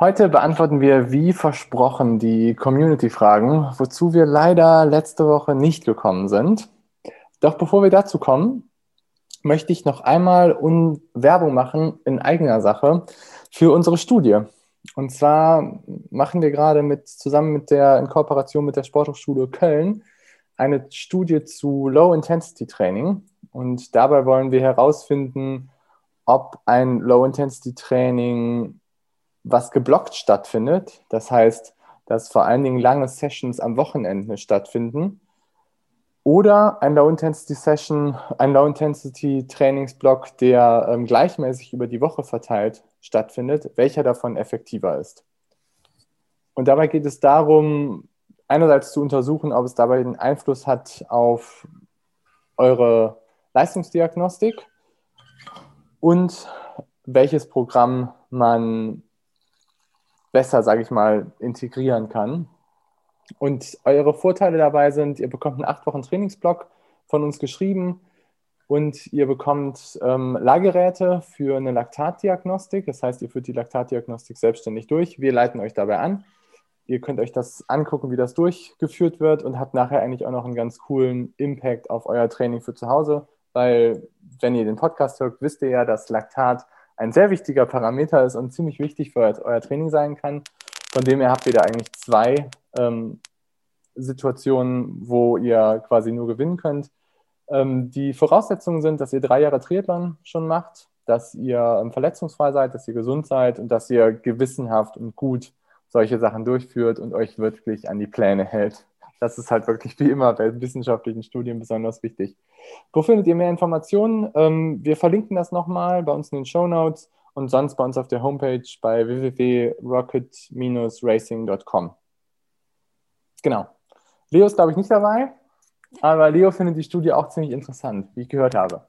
Heute beantworten wir wie versprochen die Community-Fragen, wozu wir leider letzte Woche nicht gekommen sind. Doch bevor wir dazu kommen, möchte ich noch einmal Werbung machen in eigener Sache für unsere Studie. Und zwar machen wir gerade mit, zusammen mit der, in Kooperation mit der Sporthochschule Köln eine Studie zu Low-Intensity-Training. Und dabei wollen wir herausfinden, ob ein Low-Intensity-Training was geblockt stattfindet. Das heißt, dass vor allen Dingen lange Sessions am Wochenende stattfinden. Oder ein Low-Intensity-Session, ein Low-Intensity-Trainingsblock, der ähm, gleichmäßig über die Woche verteilt stattfindet, welcher davon effektiver ist. Und dabei geht es darum, einerseits zu untersuchen, ob es dabei einen Einfluss hat auf eure Leistungsdiagnostik und welches Programm man besser, sage ich mal, integrieren kann. Und eure Vorteile dabei sind, ihr bekommt einen acht Wochen Trainingsblock von uns geschrieben und ihr bekommt ähm, Leihgeräte für eine Laktatdiagnostik. Das heißt, ihr führt die Laktatdiagnostik selbstständig durch. Wir leiten euch dabei an. Ihr könnt euch das angucken, wie das durchgeführt wird und habt nachher eigentlich auch noch einen ganz coolen Impact auf euer Training für zu Hause, weil wenn ihr den Podcast hört, wisst ihr ja, dass Laktat ein sehr wichtiger Parameter ist und ziemlich wichtig für euer Training sein kann. Von dem her habt ihr da eigentlich zwei ähm, Situationen, wo ihr quasi nur gewinnen könnt. Ähm, die Voraussetzungen sind, dass ihr drei Jahre Triathlon schon macht, dass ihr ähm, verletzungsfrei seid, dass ihr gesund seid und dass ihr gewissenhaft und gut solche Sachen durchführt und euch wirklich an die Pläne hält. Das ist halt wirklich wie immer bei wissenschaftlichen Studien besonders wichtig. Wo findet ihr mehr Informationen? Ähm, wir verlinken das nochmal bei uns in den Show Notes und sonst bei uns auf der Homepage bei www.rocket-racing.com. Genau. Leo ist, glaube ich, nicht dabei, aber Leo findet die Studie auch ziemlich interessant, wie ich gehört habe.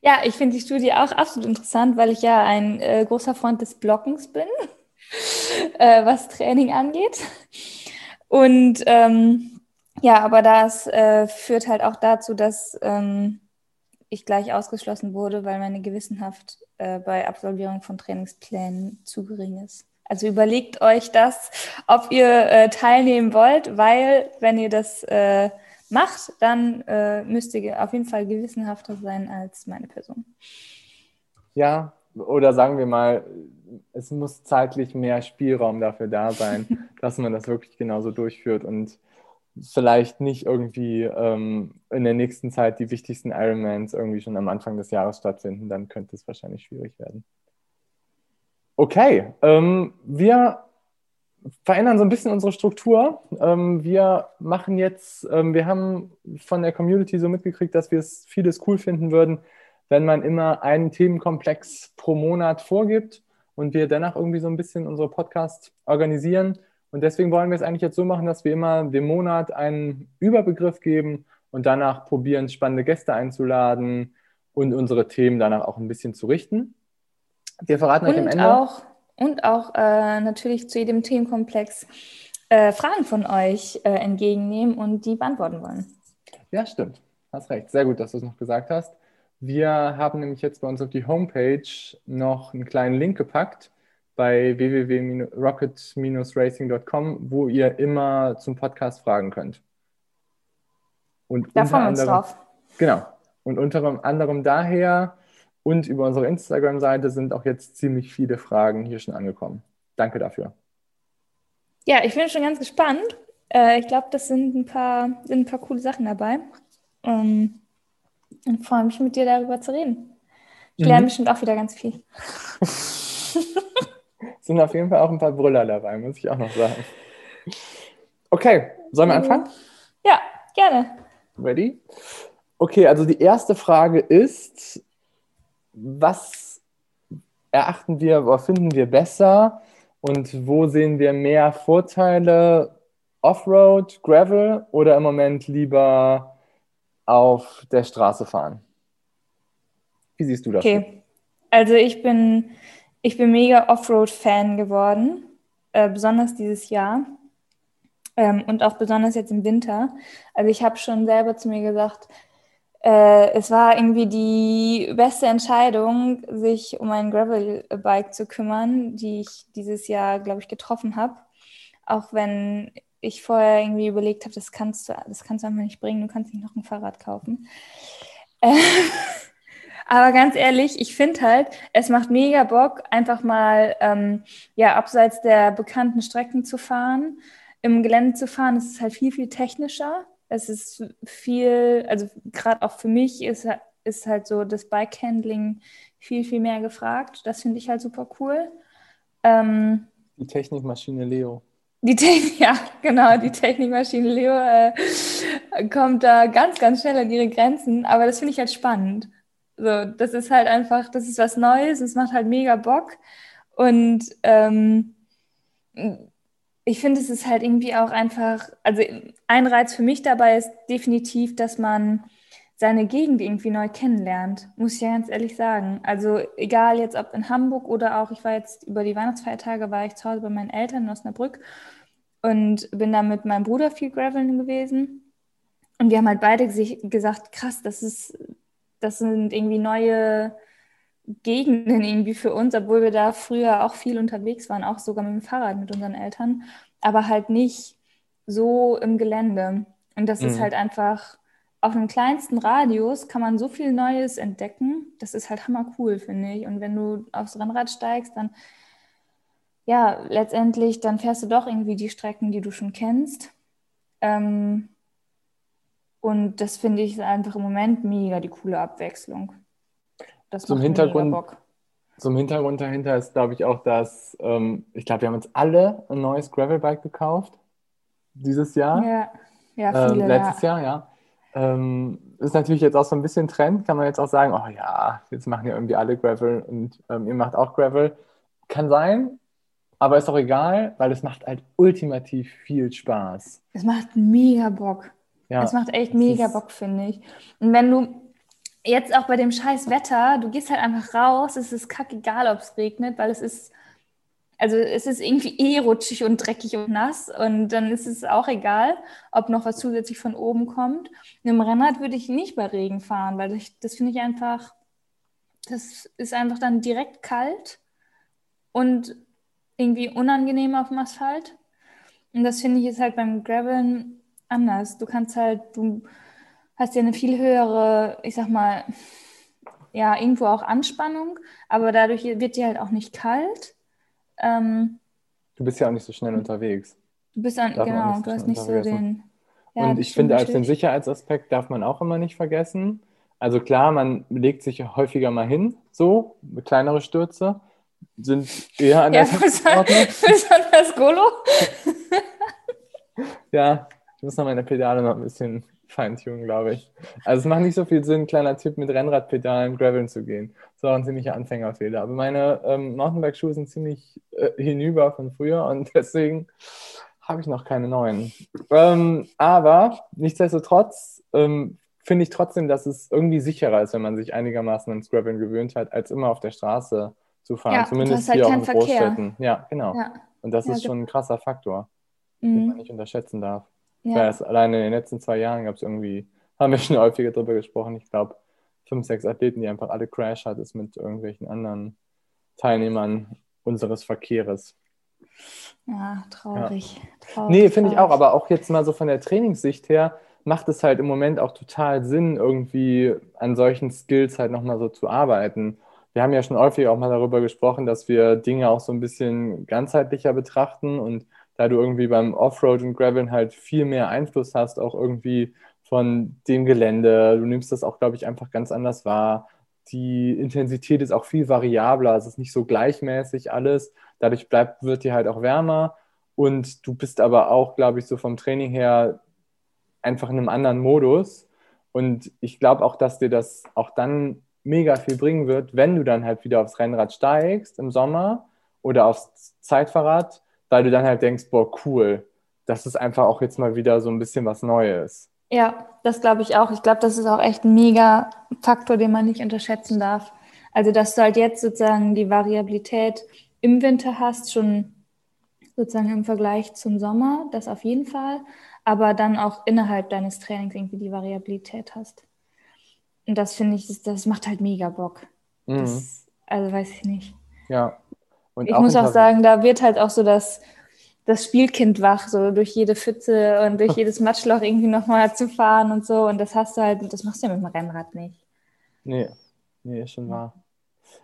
Ja, ich finde die Studie auch absolut interessant, weil ich ja ein äh, großer Freund des Blockens bin, äh, was Training angeht. Und ähm, ja, aber das äh, führt halt auch dazu, dass ähm, ich gleich ausgeschlossen wurde, weil meine Gewissenhaft äh, bei Absolvierung von Trainingsplänen zu gering ist. Also überlegt euch das, ob ihr äh, teilnehmen wollt, weil wenn ihr das äh, macht, dann äh, müsst ihr auf jeden Fall gewissenhafter sein als meine Person. Ja, oder sagen wir mal, es muss zeitlich mehr Spielraum dafür da sein, dass man das wirklich genauso durchführt und vielleicht nicht irgendwie ähm, in der nächsten Zeit die wichtigsten Ironmans irgendwie schon am Anfang des Jahres stattfinden, dann könnte es wahrscheinlich schwierig werden. Okay, ähm, wir verändern so ein bisschen unsere Struktur. Ähm, wir machen jetzt, ähm, wir haben von der Community so mitgekriegt, dass wir es vieles cool finden würden, wenn man immer einen Themenkomplex pro Monat vorgibt und wir danach irgendwie so ein bisschen unsere Podcast organisieren. Und deswegen wollen wir es eigentlich jetzt so machen, dass wir immer dem Monat einen Überbegriff geben und danach probieren, spannende Gäste einzuladen und unsere Themen danach auch ein bisschen zu richten. Wir verraten euch am Ende. Auch, und auch äh, natürlich zu jedem Themenkomplex äh, Fragen von euch äh, entgegennehmen und die beantworten wollen. Ja, stimmt. Hast recht. Sehr gut, dass du es noch gesagt hast. Wir haben nämlich jetzt bei uns auf die Homepage noch einen kleinen Link gepackt bei www.rocket-racing.com, wo ihr immer zum Podcast fragen könnt. Und da freuen wir uns drauf. Genau. Und unter anderem daher und über unsere Instagram-Seite sind auch jetzt ziemlich viele Fragen hier schon angekommen. Danke dafür. Ja, ich bin schon ganz gespannt. Äh, ich glaube, das sind ein, paar, sind ein paar coole Sachen dabei. Ähm, und freue mich, mit dir darüber zu reden. Ich mhm. lerne bestimmt auch wieder ganz viel. sind auf jeden Fall auch ein paar Brüller dabei, muss ich auch noch sagen. Okay, sollen wir mhm. anfangen? Ja, gerne. Ready? Okay, also die erste Frage ist, was erachten wir oder finden wir besser? Und wo sehen wir mehr Vorteile? Offroad, Gravel oder im Moment lieber auf der Straße fahren? Wie siehst du das? Okay, also ich bin, ich bin mega Offroad-Fan geworden, äh, besonders dieses Jahr ähm, und auch besonders jetzt im Winter. Also ich habe schon selber zu mir gesagt, äh, es war irgendwie die beste Entscheidung, sich um ein Gravel-Bike zu kümmern, die ich dieses Jahr, glaube ich, getroffen habe. Auch wenn ich vorher irgendwie überlegt habe, das kannst du, das kannst du einfach nicht bringen, du kannst nicht noch ein Fahrrad kaufen. Äh, aber ganz ehrlich, ich finde halt, es macht mega Bock, einfach mal ähm, ja abseits der bekannten Strecken zu fahren im Gelände zu fahren, ist es halt viel, viel technischer. Es ist viel, also gerade auch für mich ist, ist halt so das Bike-Handling viel, viel mehr gefragt. Das finde ich halt super cool. Ähm, die Technikmaschine Leo. Die Technik, ja, genau, die Technikmaschine Leo äh, kommt da ganz, ganz schnell an ihre Grenzen, aber das finde ich halt spannend. So, das ist halt einfach, das ist was Neues, es macht halt mega Bock. Und ähm, ich finde, es ist halt irgendwie auch einfach, also ein Reiz für mich dabei ist definitiv, dass man seine Gegend irgendwie neu kennenlernt, muss ich ja ganz ehrlich sagen. Also egal jetzt ob in Hamburg oder auch, ich war jetzt über die Weihnachtsfeiertage, war ich zu Hause bei meinen Eltern in Osnabrück und bin da mit meinem Bruder viel graveln gewesen. Und wir haben halt beide gesagt, krass, das ist, das sind irgendwie neue Gegenden irgendwie für uns, obwohl wir da früher auch viel unterwegs waren, auch sogar mit dem Fahrrad mit unseren Eltern, aber halt nicht so im Gelände. Und das mhm. ist halt einfach, auf dem kleinsten Radius kann man so viel Neues entdecken. Das ist halt hammer cool, finde ich. Und wenn du aufs Rennrad steigst, dann, ja, letztendlich, dann fährst du doch irgendwie die Strecken, die du schon kennst. Ähm, und das finde ich einfach im Moment mega die coole Abwechslung. Das zum Hintergrund, Zum Hintergrund dahinter ist, glaube ich, auch, dass ähm, ich glaube, wir haben uns alle ein neues Gravelbike gekauft dieses Jahr. Ja, ja viele, ähm, letztes ja. Jahr, ja. Ähm, ist natürlich jetzt auch so ein bisschen Trend, kann man jetzt auch sagen, oh ja, jetzt machen ja irgendwie alle Gravel und ähm, ihr macht auch Gravel. Kann sein, aber ist auch egal, weil es macht halt ultimativ viel Spaß. Es macht mega Bock. Ja, es macht echt mega Bock, finde ich. Und wenn du jetzt auch bei dem scheiß Wetter, du gehst halt einfach raus, es ist kackegal, ob es regnet, weil es ist, also es ist irgendwie eh rutschig und dreckig und nass und dann ist es auch egal, ob noch was zusätzlich von oben kommt. Mit dem Rennrad würde ich nicht bei Regen fahren, weil ich, das finde ich einfach, das ist einfach dann direkt kalt und irgendwie unangenehm auf dem Asphalt. Und das finde ich ist halt beim Graveln anders. Du kannst halt, du hast ja eine viel höhere, ich sag mal, ja, irgendwo auch Anspannung, aber dadurch wird dir halt auch nicht kalt. Ähm, du bist ja auch nicht so schnell unterwegs. Du bist dann, genau, du hast nicht so den. Ja, und ich finde, als den Sicherheitsaspekt darf man auch immer nicht vergessen. Also klar, man legt sich häufiger mal hin, so, kleinere Stürze sind eher an der ja, Tagesordnung. Besonders Golo. ja, ich muss noch meine Pedale noch ein bisschen Feintuning, glaube ich. Also es macht nicht so viel Sinn, kleiner Tipp, mit Rennradpedalen graveln zu gehen. Das war ein ziemlicher Anfängerfehler. Aber meine ähm, Mountainbike-Schuhe sind ziemlich äh, hinüber von früher und deswegen habe ich noch keine neuen. Ähm, aber nichtsdestotrotz ähm, finde ich trotzdem, dass es irgendwie sicherer ist, wenn man sich einigermaßen ans Graveln gewöhnt hat, als immer auf der Straße zu fahren. Ja, Zumindest halt hier auch in Verkehr. Großstädten. Ja, genau. Ja. Und das ja, ist schon ein krasser Faktor, mhm. den man nicht unterschätzen darf. Ja. Alleine in den letzten zwei Jahren gab es irgendwie, haben wir schon häufiger darüber gesprochen, ich glaube, fünf, sechs Athleten, die einfach alle Crash hat, ist mit irgendwelchen anderen Teilnehmern unseres Verkehres. Ja, traurig. Ja. traurig nee, finde ich auch, aber auch jetzt mal so von der Trainingssicht her macht es halt im Moment auch total Sinn, irgendwie an solchen Skills halt nochmal so zu arbeiten. Wir haben ja schon häufig auch mal darüber gesprochen, dass wir Dinge auch so ein bisschen ganzheitlicher betrachten und da du irgendwie beim Offroad und Graveln halt viel mehr Einfluss hast, auch irgendwie von dem Gelände. Du nimmst das auch, glaube ich, einfach ganz anders wahr. Die Intensität ist auch viel variabler, es ist nicht so gleichmäßig alles. Dadurch bleibt, wird dir halt auch wärmer. Und du bist aber auch, glaube ich, so vom Training her einfach in einem anderen Modus. Und ich glaube auch, dass dir das auch dann mega viel bringen wird, wenn du dann halt wieder aufs Rennrad steigst im Sommer oder aufs Zeitfahrrad, weil du dann halt denkst, boah, cool, das ist einfach auch jetzt mal wieder so ein bisschen was Neues. Ja, das glaube ich auch. Ich glaube, das ist auch echt ein mega Faktor, den man nicht unterschätzen darf. Also, dass du halt jetzt sozusagen die Variabilität im Winter hast, schon sozusagen im Vergleich zum Sommer, das auf jeden Fall, aber dann auch innerhalb deines Trainings irgendwie die Variabilität hast. Und das finde ich, das macht halt mega Bock. Mhm. Das, also weiß ich nicht. Ja. Und ich auch muss auch sagen, da wird halt auch so das, das Spielkind wach, so durch jede Pfütze und durch jedes Matschloch irgendwie nochmal zu fahren und so. Und das hast du halt, das machst du ja mit dem Rennrad nicht. Nee, nee, ist schon wahr.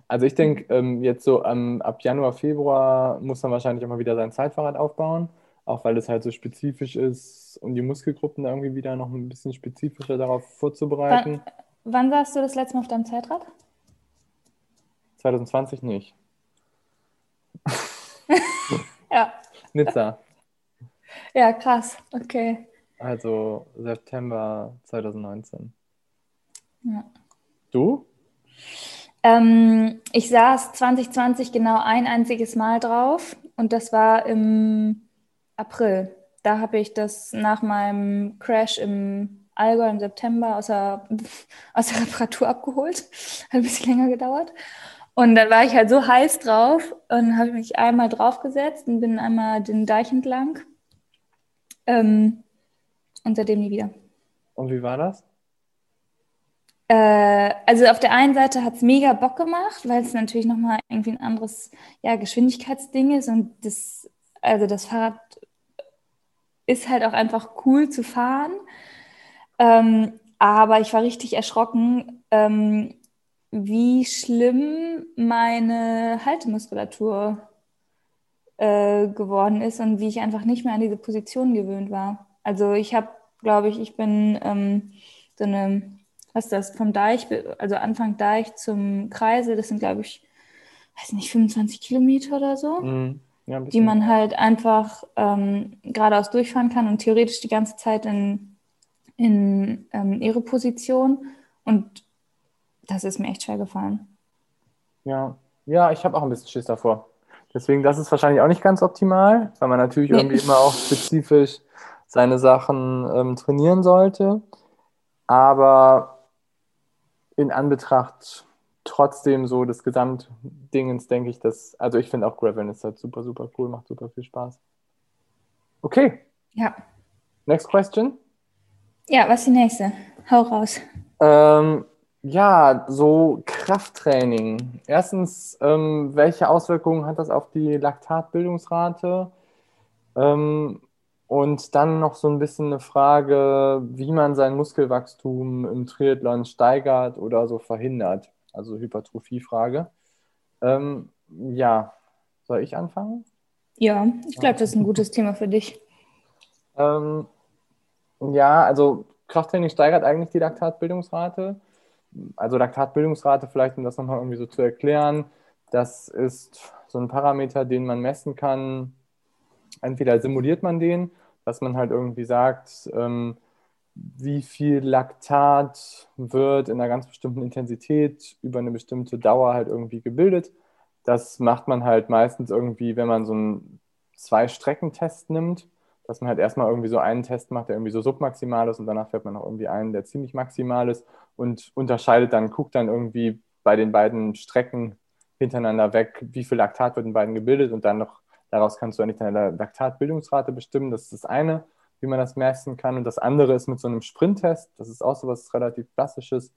Also ich denke, ähm, jetzt so ähm, ab Januar, Februar muss man wahrscheinlich auch mal wieder sein Zeitfahrrad aufbauen, auch weil es halt so spezifisch ist, um die Muskelgruppen irgendwie wieder noch ein bisschen spezifischer darauf vorzubereiten. Wann, wann saßt du das letzte Mal auf deinem Zeitrad? 2020 nicht. ja. Nizza. Ja, krass. Okay. Also September 2019. Ja. Du? Ähm, ich saß 2020 genau ein einziges Mal drauf und das war im April. Da habe ich das nach meinem Crash im Allgäu im September aus der, aus der Reparatur abgeholt. Hat ein bisschen länger gedauert. Und dann war ich halt so heiß drauf und habe mich einmal draufgesetzt und bin einmal den Deich entlang. Ähm, und seitdem nie wieder. Und wie war das? Äh, also auf der einen Seite hat es mega Bock gemacht, weil es natürlich nochmal irgendwie ein anderes ja, Geschwindigkeitsding ist und das, also das Fahrrad ist halt auch einfach cool zu fahren. Ähm, aber ich war richtig erschrocken, ähm, wie schlimm meine Haltemuskulatur äh, geworden ist und wie ich einfach nicht mehr an diese Position gewöhnt war. Also ich habe, glaube ich, ich bin ähm, so eine, was ist das, vom Deich, also Anfang Deich zum Kreisel, das sind, glaube ich, weiß nicht, 25 Kilometer oder so, mm, ja, die man halt einfach ähm, geradeaus durchfahren kann und theoretisch die ganze Zeit in, in ähm, ihre Position. Und das ist mir echt schwer gefallen. Ja, ja, ich habe auch ein bisschen Schiss davor. Deswegen, das ist wahrscheinlich auch nicht ganz optimal, weil man natürlich nee. irgendwie immer auch spezifisch seine Sachen ähm, trainieren sollte. Aber in Anbetracht trotzdem so des Gesamtdingens denke ich, dass, also ich finde auch Graveln ist halt super, super cool, macht super viel Spaß. Okay. Ja. Next question. Ja, was ist die nächste? Hau raus. Ähm, ja, so Krafttraining. Erstens, ähm, welche Auswirkungen hat das auf die Laktatbildungsrate? Ähm, und dann noch so ein bisschen eine Frage, wie man sein Muskelwachstum im Triathlon steigert oder so verhindert. Also Hypertrophie-Frage. Ähm, ja, soll ich anfangen? Ja, ich glaube, das ist ein gutes Thema für dich. Ähm, ja, also Krafttraining steigert eigentlich die Laktatbildungsrate also Laktatbildungsrate vielleicht, um das nochmal irgendwie so zu erklären, das ist so ein Parameter, den man messen kann. Entweder simuliert man den, dass man halt irgendwie sagt, ähm, wie viel Laktat wird in einer ganz bestimmten Intensität über eine bestimmte Dauer halt irgendwie gebildet. Das macht man halt meistens irgendwie, wenn man so einen Zwei-Strecken-Test nimmt, dass man halt erstmal irgendwie so einen Test macht, der irgendwie so submaximal ist und danach fährt man noch irgendwie einen, der ziemlich maximal ist und unterscheidet dann, guckt dann irgendwie bei den beiden Strecken hintereinander weg, wie viel Laktat wird in beiden gebildet und dann noch daraus kannst du eigentlich deine Laktatbildungsrate bestimmen. Das ist das eine, wie man das messen kann. Und das andere ist mit so einem Sprinttest. Das ist auch so was relativ Klassisches,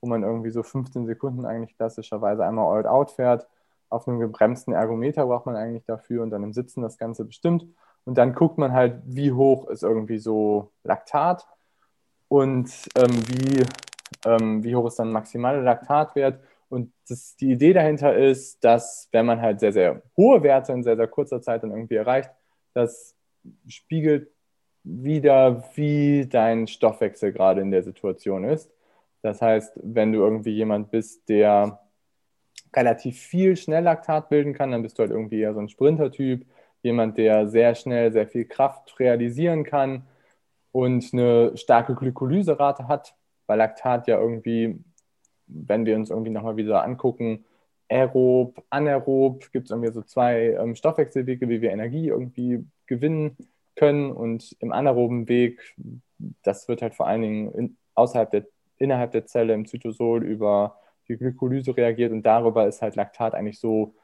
wo man irgendwie so 15 Sekunden eigentlich klassischerweise einmal All-Out fährt. Auf einem gebremsten Ergometer braucht man eigentlich dafür und dann im Sitzen das Ganze bestimmt. Und dann guckt man halt, wie hoch ist irgendwie so Laktat und ähm, wie ähm, wie hoch ist dann maximale Laktatwert. Und das, die Idee dahinter ist, dass wenn man halt sehr, sehr hohe Werte in sehr, sehr kurzer Zeit dann irgendwie erreicht, das spiegelt wieder, wie dein Stoffwechsel gerade in der Situation ist. Das heißt, wenn du irgendwie jemand bist, der relativ viel schnell Laktat bilden kann, dann bist du halt irgendwie eher so ein Sprintertyp, jemand, der sehr schnell sehr viel Kraft realisieren kann und eine starke Glykolyserate hat, weil Laktat ja irgendwie, wenn wir uns irgendwie nochmal wieder angucken, aerob, anaerob, gibt es irgendwie so zwei ähm, Stoffwechselwege, wie wir Energie irgendwie gewinnen können. Und im anaeroben Weg, das wird halt vor allen Dingen in, außerhalb der, innerhalb der Zelle im Zytosol über die Glykolyse reagiert und darüber ist halt Laktat eigentlich so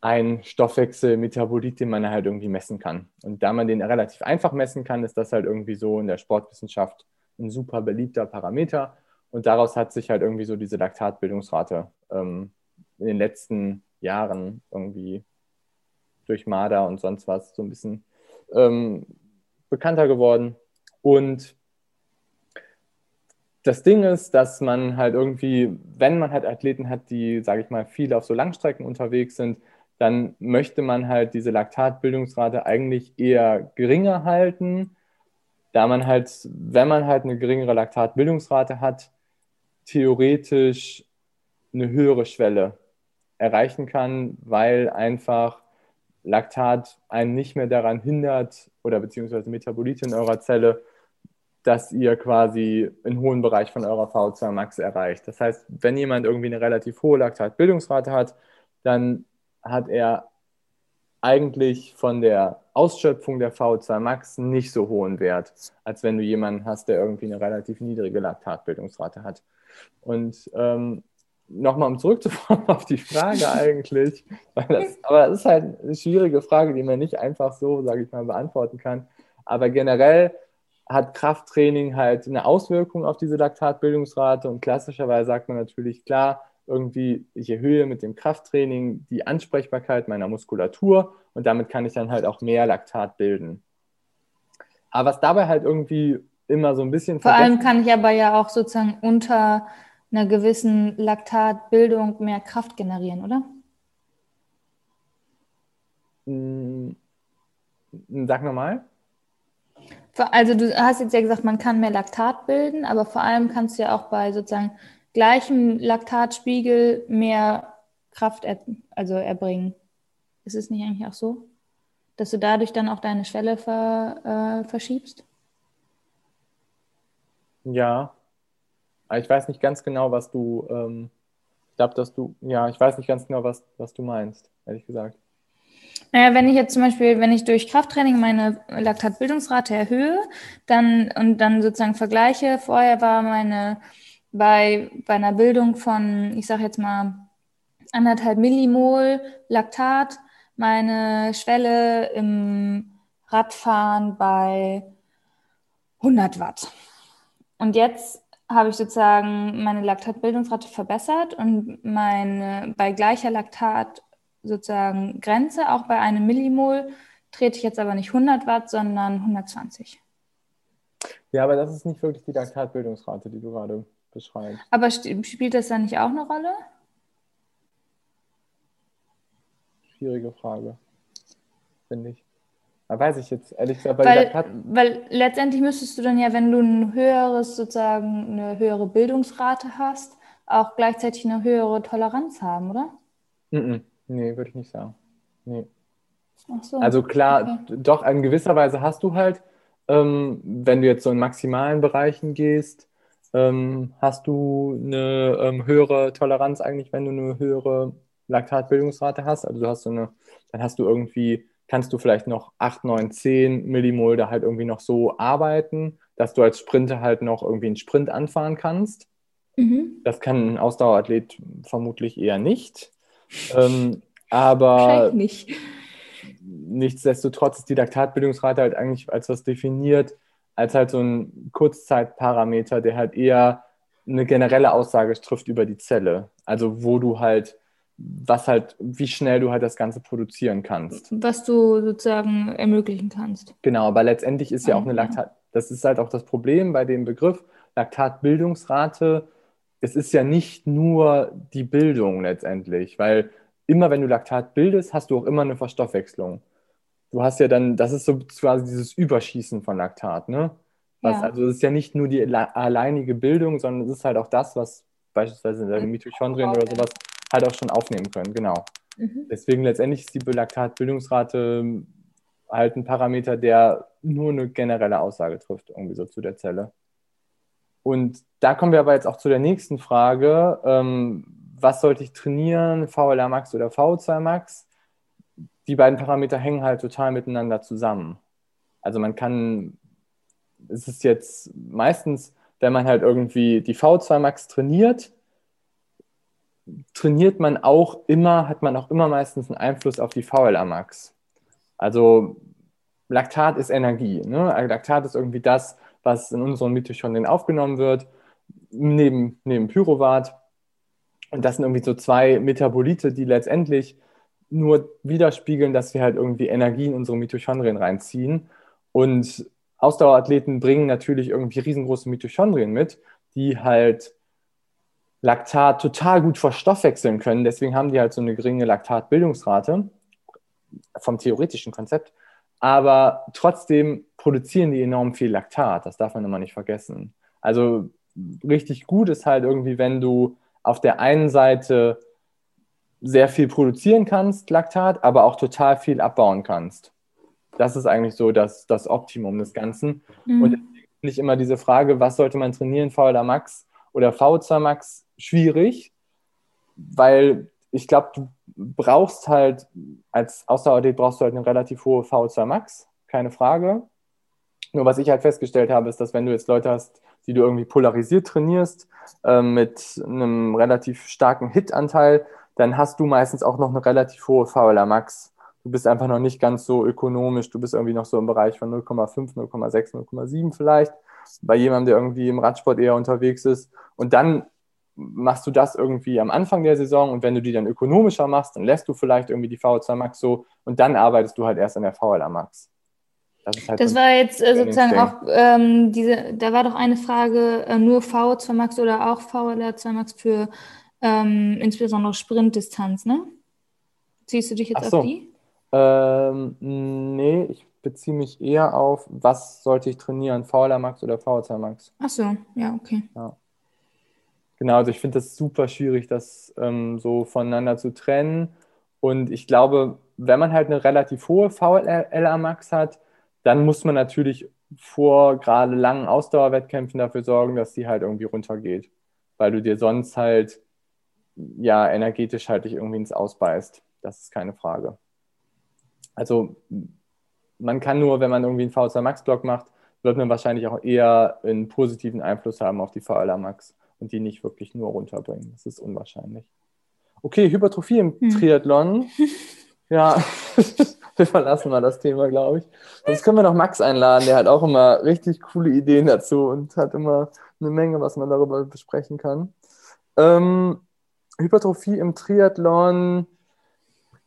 ein Stoffwechselmetabolit, den man halt irgendwie messen kann. Und da man den relativ einfach messen kann, ist das halt irgendwie so in der Sportwissenschaft ein super beliebter Parameter. Und daraus hat sich halt irgendwie so diese Laktatbildungsrate ähm, in den letzten Jahren irgendwie durch MADA und sonst was so ein bisschen ähm, bekannter geworden. Und das Ding ist, dass man halt irgendwie, wenn man halt Athleten hat, die, sage ich mal, viel auf so Langstrecken unterwegs sind, dann möchte man halt diese Laktatbildungsrate eigentlich eher geringer halten, da man halt, wenn man halt eine geringere Laktatbildungsrate hat, theoretisch eine höhere Schwelle erreichen kann, weil einfach Laktat einen nicht mehr daran hindert oder beziehungsweise Metabolite in eurer Zelle, dass ihr quasi einen hohen Bereich von eurer VO2 Max erreicht. Das heißt, wenn jemand irgendwie eine relativ hohe Laktatbildungsrate hat, dann hat er eigentlich von der Ausschöpfung der VO2 Max nicht so hohen Wert, als wenn du jemanden hast, der irgendwie eine relativ niedrige Laktatbildungsrate hat. Und ähm, nochmal um zurückzukommen auf die Frage eigentlich, das, aber das ist halt eine schwierige Frage, die man nicht einfach so, sage ich mal, beantworten kann. Aber generell hat Krafttraining halt eine Auswirkung auf diese Laktatbildungsrate und klassischerweise sagt man natürlich, klar, irgendwie, ich erhöhe mit dem Krafttraining die Ansprechbarkeit meiner Muskulatur und damit kann ich dann halt auch mehr Laktat bilden. Aber was dabei halt irgendwie immer so ein bisschen. Vor allem kann ich aber ja auch sozusagen unter einer gewissen Laktatbildung mehr Kraft generieren, oder? Hm, sag nochmal. Also du hast jetzt ja gesagt, man kann mehr Laktat bilden, aber vor allem kannst du ja auch bei sozusagen gleichem Laktatspiegel mehr Kraft er, also erbringen. Ist es nicht eigentlich auch so? Dass du dadurch dann auch deine Schwelle ver, äh, verschiebst? Ja. Ich weiß nicht ganz genau, was du, ähm, ich glaube, dass du, ja, ich weiß nicht ganz genau, was, was du meinst, ehrlich gesagt. Naja, wenn ich jetzt zum Beispiel, wenn ich durch Krafttraining meine Laktatbildungsrate erhöhe, dann und dann sozusagen vergleiche, vorher war meine bei, bei einer Bildung von, ich sage jetzt mal, anderthalb Millimol Laktat meine Schwelle im Radfahren bei 100 Watt. Und jetzt habe ich sozusagen meine Laktatbildungsrate verbessert und meine, bei gleicher Laktat sozusagen Grenze, auch bei einem Millimol, trete ich jetzt aber nicht 100 Watt, sondern 120. Ja, aber das ist nicht wirklich die Laktatbildungsrate, die du gerade beschreibt. Aber spielt das dann nicht auch eine Rolle? Schwierige Frage, finde ich. Da weiß ich jetzt ehrlich gesagt, weil, weil, weil letztendlich müsstest du dann ja, wenn du ein höheres, sozusagen eine höhere Bildungsrate hast, auch gleichzeitig eine höhere Toleranz haben, oder? Mm -mm. Nee, würde ich nicht sagen. Nee. So, also klar, okay. doch in gewisser Weise hast du halt, ähm, wenn du jetzt so in maximalen Bereichen gehst, ähm, hast du eine ähm, höhere Toleranz eigentlich, wenn du eine höhere Laktatbildungsrate hast. Also du hast so eine, dann hast du irgendwie, kannst du vielleicht noch 8, 9, 10 Millimol da halt irgendwie noch so arbeiten, dass du als Sprinter halt noch irgendwie einen Sprint anfahren kannst. Mhm. Das kann ein Ausdauerathlet vermutlich eher nicht. Ähm, aber nicht. nichtsdestotrotz ist die Laktatbildungsrate halt eigentlich als was definiert, als halt so ein Kurzzeitparameter, der halt eher eine generelle Aussage trifft über die Zelle. Also wo du halt, was halt, wie schnell du halt das Ganze produzieren kannst. Was du sozusagen ermöglichen kannst. Genau, aber letztendlich ist ja auch eine Laktat, das ist halt auch das Problem bei dem Begriff Laktatbildungsrate. Es ist ja nicht nur die Bildung letztendlich, weil immer wenn du Laktat bildest, hast du auch immer eine Verstoffwechslung du hast ja dann, das ist so quasi dieses Überschießen von Laktat, ne? Was, ja. Also es ist ja nicht nur die alleinige Bildung, sondern es ist halt auch das, was beispielsweise in Mitochondrien oder sowas halt auch schon aufnehmen können, genau. Mhm. Deswegen letztendlich ist die Laktatbildungsrate ähm, halt ein Parameter, der nur eine generelle Aussage trifft, irgendwie so zu der Zelle. Und da kommen wir aber jetzt auch zu der nächsten Frage. Ähm, was sollte ich trainieren, VLA Max oder VO2 Max, die beiden Parameter hängen halt total miteinander zusammen. Also man kann, es ist jetzt meistens, wenn man halt irgendwie die V2 Max trainiert, trainiert man auch immer, hat man auch immer meistens einen Einfluss auf die VLA Max. Also Laktat ist Energie. Ne? Laktat ist irgendwie das, was in unseren Mitochondrien aufgenommen wird, neben, neben Pyruvat. Und das sind irgendwie so zwei Metabolite, die letztendlich nur widerspiegeln, dass wir halt irgendwie Energie in unsere Mitochondrien reinziehen. Und Ausdauerathleten bringen natürlich irgendwie riesengroße Mitochondrien mit, die halt Laktat total gut verstoffwechseln können. Deswegen haben die halt so eine geringe Laktatbildungsrate vom theoretischen Konzept. Aber trotzdem produzieren die enorm viel Laktat. Das darf man immer nicht vergessen. Also richtig gut ist halt irgendwie, wenn du auf der einen Seite sehr viel produzieren kannst, Laktat, aber auch total viel abbauen kannst. Das ist eigentlich so das, das Optimum des Ganzen. Mhm. Und nicht immer diese Frage, was sollte man trainieren, VLA Max oder V2 Max, schwierig, weil ich glaube, du brauchst halt, als Ausdauerathlet brauchst du halt eine relativ hohe V2 Max, keine Frage. Nur was ich halt festgestellt habe, ist, dass wenn du jetzt Leute hast, die du irgendwie polarisiert trainierst, äh, mit einem relativ starken Hit-Anteil, dann hast du meistens auch noch eine relativ hohe VLA Max. Du bist einfach noch nicht ganz so ökonomisch, du bist irgendwie noch so im Bereich von 0,5, 0,6, 0,7 vielleicht, bei jemandem, der irgendwie im Radsport eher unterwegs ist. Und dann machst du das irgendwie am Anfang der Saison und wenn du die dann ökonomischer machst, dann lässt du vielleicht irgendwie die VO2 Max so und dann arbeitest du halt erst an der VLA Max. Das, halt das war jetzt äh, sozusagen auch ähm, diese, da war doch eine Frage, äh, nur VO2 Max oder auch VLA 2 Max für ähm, insbesondere Sprintdistanz, ne? Ziehst du dich jetzt so. auf die? Ähm, nee, ich beziehe mich eher auf, was sollte ich trainieren, VLA Max oder VO2 Max? Ach so, ja, okay. Ja. Genau, also ich finde das super schwierig, das ähm, so voneinander zu trennen. Und ich glaube, wenn man halt eine relativ hohe VLA Max hat, dann muss man natürlich vor gerade langen Ausdauerwettkämpfen dafür sorgen, dass die halt irgendwie runtergeht. Weil du dir sonst halt, ja, energetisch halt dich irgendwie ins Ausbeißt. Das ist keine Frage. Also man kann nur, wenn man irgendwie einen V2 Max Block macht, wird man wahrscheinlich auch eher einen positiven Einfluss haben auf die VLA Max und die nicht wirklich nur runterbringen. Das ist unwahrscheinlich. Okay, Hypertrophie im hm. Triathlon. Ja, wir verlassen mal das Thema, glaube ich. Sonst können wir noch Max einladen, der hat auch immer richtig coole Ideen dazu und hat immer eine Menge, was man darüber besprechen kann. Ähm, Hypertrophie im Triathlon,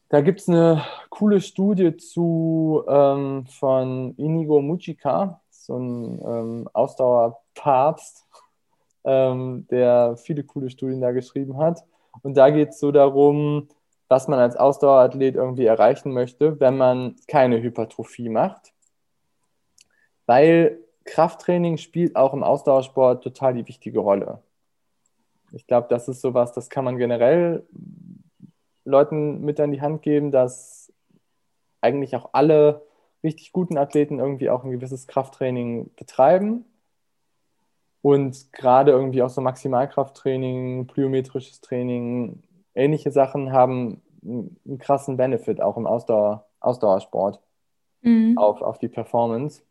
da gibt es eine coole Studie zu ähm, von Inigo Mujica, so ein ähm, Ausdauerpapst, ähm, der viele coole Studien da geschrieben hat. Und da geht es so darum, was man als Ausdauerathlet irgendwie erreichen möchte, wenn man keine Hypertrophie macht. Weil Krafttraining spielt auch im Ausdauersport total die wichtige Rolle. Ich glaube, das ist sowas, das kann man generell Leuten mit an die Hand geben, dass eigentlich auch alle richtig guten Athleten irgendwie auch ein gewisses Krafttraining betreiben und gerade irgendwie auch so Maximalkrafttraining, plyometrisches Training, ähnliche Sachen haben einen krassen Benefit auch im Ausdauer, Ausdauersport mhm. auf, auf die Performance.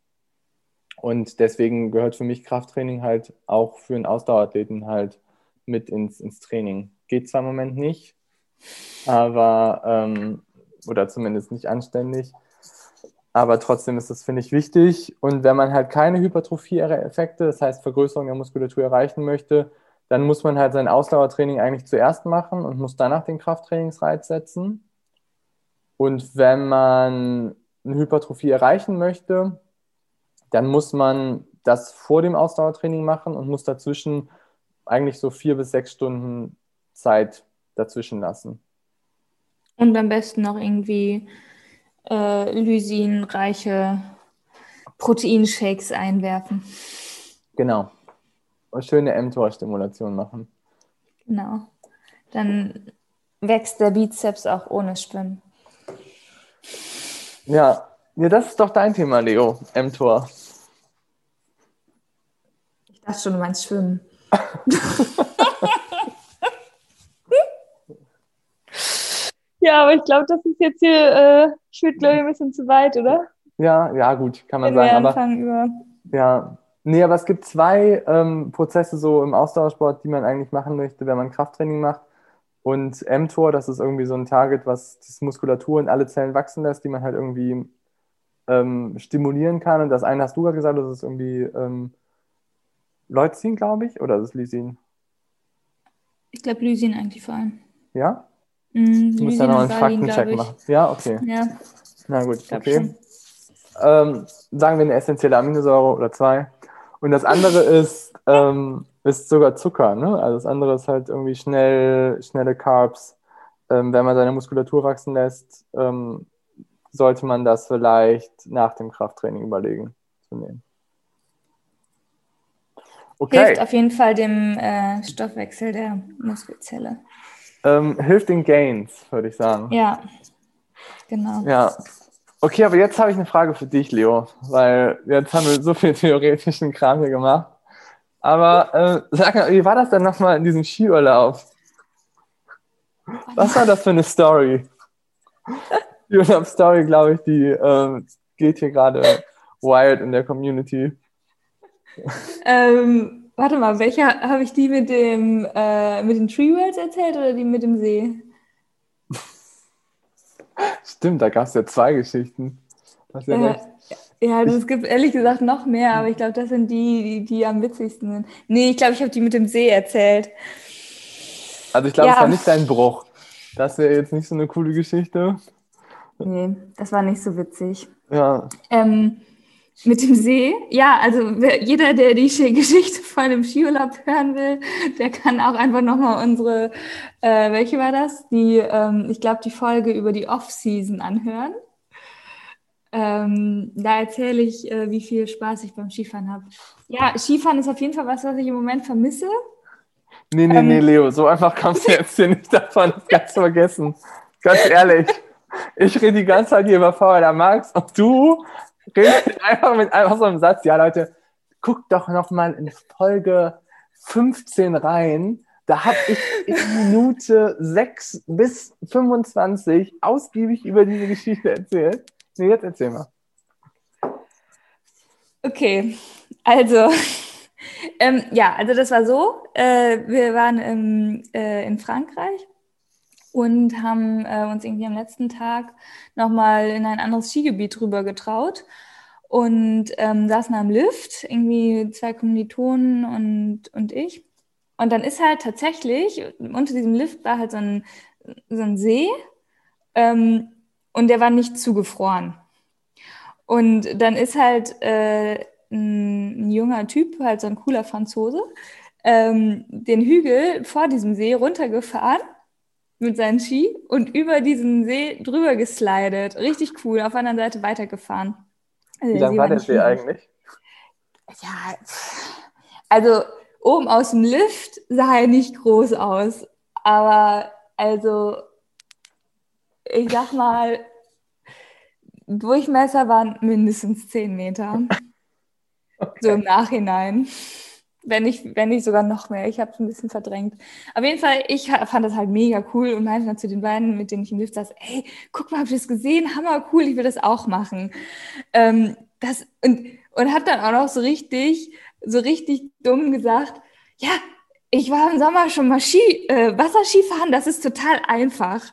Und deswegen gehört für mich Krafttraining halt auch für einen Ausdauerathleten halt mit ins, ins Training. Geht zwar im Moment nicht, aber, ähm, oder zumindest nicht anständig, aber trotzdem ist das, finde ich, wichtig. Und wenn man halt keine Hypertrophie-Effekte, das heißt Vergrößerung der Muskulatur erreichen möchte, dann muss man halt sein Ausdauertraining eigentlich zuerst machen und muss danach den Krafttrainingsreiz setzen. Und wenn man eine Hypertrophie erreichen möchte, dann muss man das vor dem Ausdauertraining machen und muss dazwischen eigentlich so vier bis sechs Stunden Zeit dazwischen lassen. Und am besten noch irgendwie äh, lysinreiche Proteinshakes einwerfen. Genau. Und schöne mTOR-Stimulation machen. Genau. Dann wächst der Bizeps auch ohne Schwimmen. Ja, ja das ist doch dein Thema, Leo, mTOR. Ich dachte schon, du meinst Schwimmen. Ja, aber ich glaube, das ist jetzt hier, äh, führt, glaube ich, ein bisschen zu weit, oder? Ja, ja, gut, kann man Wenn sagen. Aber über. ja, nee, aber es gibt zwei ähm, Prozesse so im Ausdauersport, die man eigentlich machen möchte, wenn man Krafttraining macht. Und mTOR, das ist irgendwie so ein Target, was die Muskulatur in alle Zellen wachsen lässt, die man halt irgendwie ähm, stimulieren kann. Und das eine hast du gerade gesagt, das ist irgendwie ähm, Leucin, glaube ich, oder das ist Lysin? Ich glaube, Lysin eigentlich vor allem. Ja? Mm, Du musst da und einen Faktencheck machen. Ja, okay. Ja, Na gut, okay. ähm, sagen wir eine essentielle Aminosäure oder zwei. Und das andere ist, ähm, ist sogar Zucker. Ne? Also das andere ist halt irgendwie schnell, schnelle Carbs. Ähm, wenn man seine Muskulatur wachsen lässt, ähm, sollte man das vielleicht nach dem Krafttraining überlegen zu nehmen. Okay, Hilft auf jeden Fall dem äh, Stoffwechsel der Muskelzelle. ähm, hilft den Gains, würde ich sagen. Ja, genau. Ja. Okay, aber jetzt habe ich eine Frage für dich, Leo, weil jetzt haben wir so viel theoretischen Kram hier gemacht. Aber äh, sag mal, wie war das denn nochmal in diesem Skiurlaub? Was war das für eine Story? Die Urlaubsstory, glaube ich, die ähm, geht hier gerade wild in der Community. Ähm, warte mal, welcher habe ich die mit dem äh, mit den Tree Worlds erzählt oder die mit dem See? Stimmt, da gab es ja zwei Geschichten. Hast ja Äh, ja, also es gibt ehrlich gesagt noch mehr, aber ich glaube, das sind die, die, die am witzigsten sind. Nee, ich glaube, ich habe die mit dem See erzählt. Also ich glaube, es ja. war nicht dein Bruch. Das wäre jetzt nicht so eine coole Geschichte. Nee, das war nicht so witzig. Ja, Ähm, mit dem See, ja, also wer, jeder, der die Geschichte von dem Skiurlaub hören will, der kann auch einfach nochmal unsere, äh, welche war das? Die, ähm, ich glaube, die Folge über die Off-Season anhören. Ähm, da erzähle ich, äh, wie viel Spaß ich beim Skifahren habe. Ja, Skifahren ist auf jeden Fall was, was ich im Moment vermisse. Nee, nee, Ähm. nee, Leo, so einfach kommst du jetzt hier nicht davon, das kannst du vergessen. Ganz ehrlich, ich rede die ganze Zeit hier über Vorher Max und du einfach mit einfach so einem Satz, ja Leute, guckt doch noch mal in Folge 15 rein, da habe ich in Minute 6 bis 25 ausgiebig über diese Geschichte erzählt. Nee, jetzt erzähl mal. Okay, also, ähm, ja, also das war so, äh, wir waren im, äh, in Frankreich und haben äh, uns irgendwie am letzten Tag nochmal in ein anderes Skigebiet rüber getraut und ähm, saßen am Lift, irgendwie zwei Kommilitonen und, und ich. Und dann ist halt tatsächlich, unter diesem Lift war halt so ein, so ein See ähm, und der war nicht zugefroren. Und dann ist halt äh, ein, ein junger Typ, halt so ein cooler Franzose, ähm, den Hügel vor diesem See runtergefahren mit seinen Ski und über diesen See drüber geslidet. Richtig cool, auf der anderen Seite weitergefahren. Also Wie lang war der See eigentlich? Ja, also oben aus dem Lift sah er nicht groß aus, aber also ich sag mal, Durchmesser waren mindestens 10 Meter. So im Nachhinein. Wenn nicht, wenn nicht sogar noch mehr. Ich habe es ein bisschen verdrängt. Auf jeden Fall, ich fand das halt mega cool und meinte dann zu den beiden, mit denen ich im Lift saß, ey, guck mal, habt ihr das gesehen? Hammer cool, ich will das auch machen. Ähm, das, und, und hat dann auch noch so richtig, so richtig dumm gesagt, ja, ich war im Sommer schon mal Ski, äh, Wasserskifahren, das ist total einfach.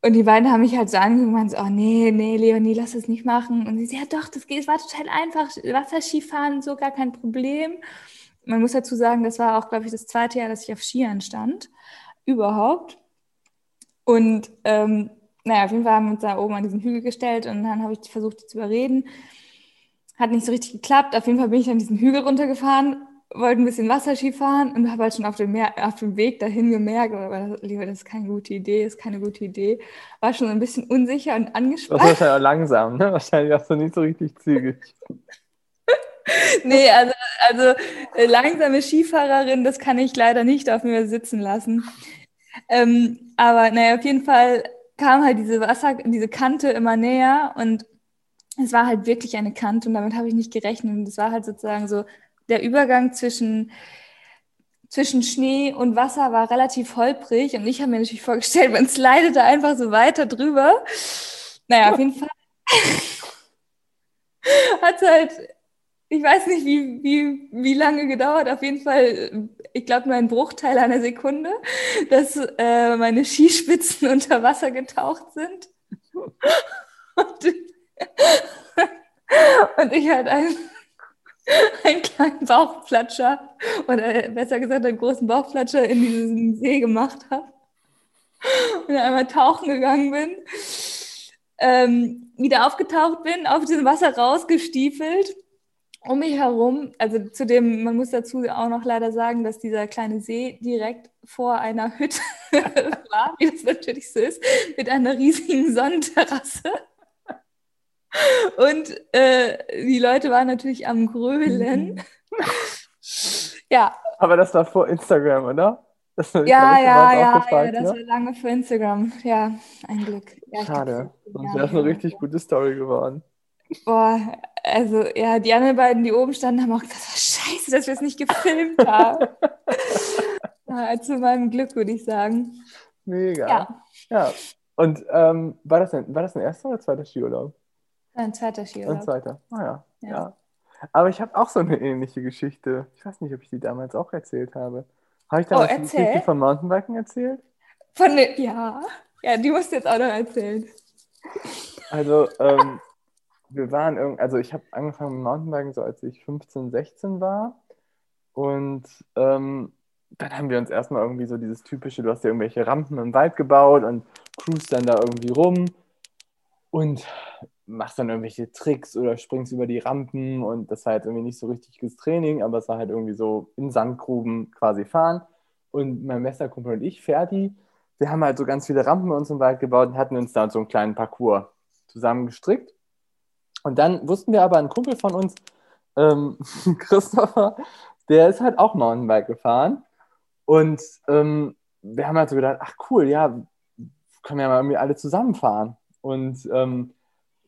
Und die beiden haben mich halt so angeguckt und meinten so, oh nee, nee, Leonie, lass das nicht machen. Und sie so, ja doch, das geht, es war total einfach, Wasserskifahren, so gar kein Problem. Man muss dazu sagen, das war auch, glaube ich, das zweite Jahr, dass ich auf Skiern stand, überhaupt. Und ähm, naja, auf jeden Fall haben wir uns da oben an diesen Hügel gestellt und dann habe ich versucht, die zu überreden. Hat nicht so richtig geklappt. Auf jeden Fall bin ich dann diesen Hügel runtergefahren, wollte ein bisschen Wasserski fahren und habe halt schon auf dem, Meer, auf dem Weg dahin gemerkt, aber lieber, das ist keine gute Idee, ist keine gute Idee. War schon ein bisschen unsicher und Das angespannt. war wahrscheinlich auch langsam, ne? Wahrscheinlich hast du nicht so richtig zügig. Nee, also, also äh, langsame Skifahrerin, das kann ich leider nicht auf mir sitzen lassen. Ähm, aber naja, auf jeden Fall kam halt diese Wasser, diese Kante immer näher und es war halt wirklich eine Kante und damit habe ich nicht gerechnet. Und es war halt sozusagen so der Übergang zwischen zwischen Schnee und Wasser war relativ holprig und ich habe mir natürlich vorgestellt, man slidet da einfach so weiter drüber. Naja, auf jeden Fall hat es halt, ich weiß nicht, wie, wie, wie lange gedauert, auf jeden Fall, ich glaube nur ein Bruchteil einer Sekunde, dass äh, meine Skispitzen unter Wasser getaucht sind. Und, und ich halt ein einen kleinen Bauchplatscher oder besser gesagt einen großen Bauchplatscher in diesen See gemacht habe und einmal tauchen gegangen bin, ähm, wieder aufgetaucht bin, auf diesem Wasser rausgestiefelt. Um mich herum, also zu dem, man muss dazu auch noch leider sagen, dass dieser kleine See direkt vor einer Hütte war, wie das natürlich so ist, mit einer riesigen Sonnenterrasse. Und äh, die Leute waren natürlich am Grölen. ja. Aber das war vor Instagram, oder? Das ja, ja, ja, gefragt, ja, das ne? war lange für Instagram. Ja, ein Glück. Ja, Schade. Sonst wäre es eine richtig gute Story geworden. Boah, also ja, die anderen beiden, die oben standen, haben auch gesagt, oh, scheiße, dass wir es nicht gefilmt haben. ja, zu meinem Glück, würde ich sagen. Mega. Ja. ja. Und ähm, war, das ein, war das ein erster oder zweiter Skiurlaub? Ein zweiter Skiurlaub. Ein zweiter, ah ja. ja. ja. Aber ich habe auch so eine ähnliche Geschichte. Ich weiß nicht, ob ich die damals auch erzählt habe. Habe ich damals oh, die Geschichte von Mountainbiken erzählt? Von ne, ja. Ja, die musst du jetzt auch noch erzählen. Also, ähm, wir waren irgendwie, also ich habe angefangen mit Mountainbiken so als ich 15, 16 war. Und ähm, dann haben wir uns erstmal irgendwie so dieses typische, du hast ja irgendwelche Rampen im Wald gebaut und cruist dann da irgendwie rum. Und machst dann irgendwelche Tricks oder springst über die Rampen und das war halt irgendwie nicht so richtiges Training, aber es war halt irgendwie so in Sandgruben quasi fahren. Und mein bester Kumpel und ich, Ferdi, wir haben halt so ganz viele Rampen bei uns im Wald gebaut und hatten uns da so einen kleinen Parcours zusammen gestrickt. Und dann wussten wir aber, ein Kumpel von uns, ähm, Christopher, der ist halt auch Mountainbike gefahren. Und ähm, wir haben halt so gedacht, ach cool, ja, können wir ja mal irgendwie alle zusammenfahren. Und ähm,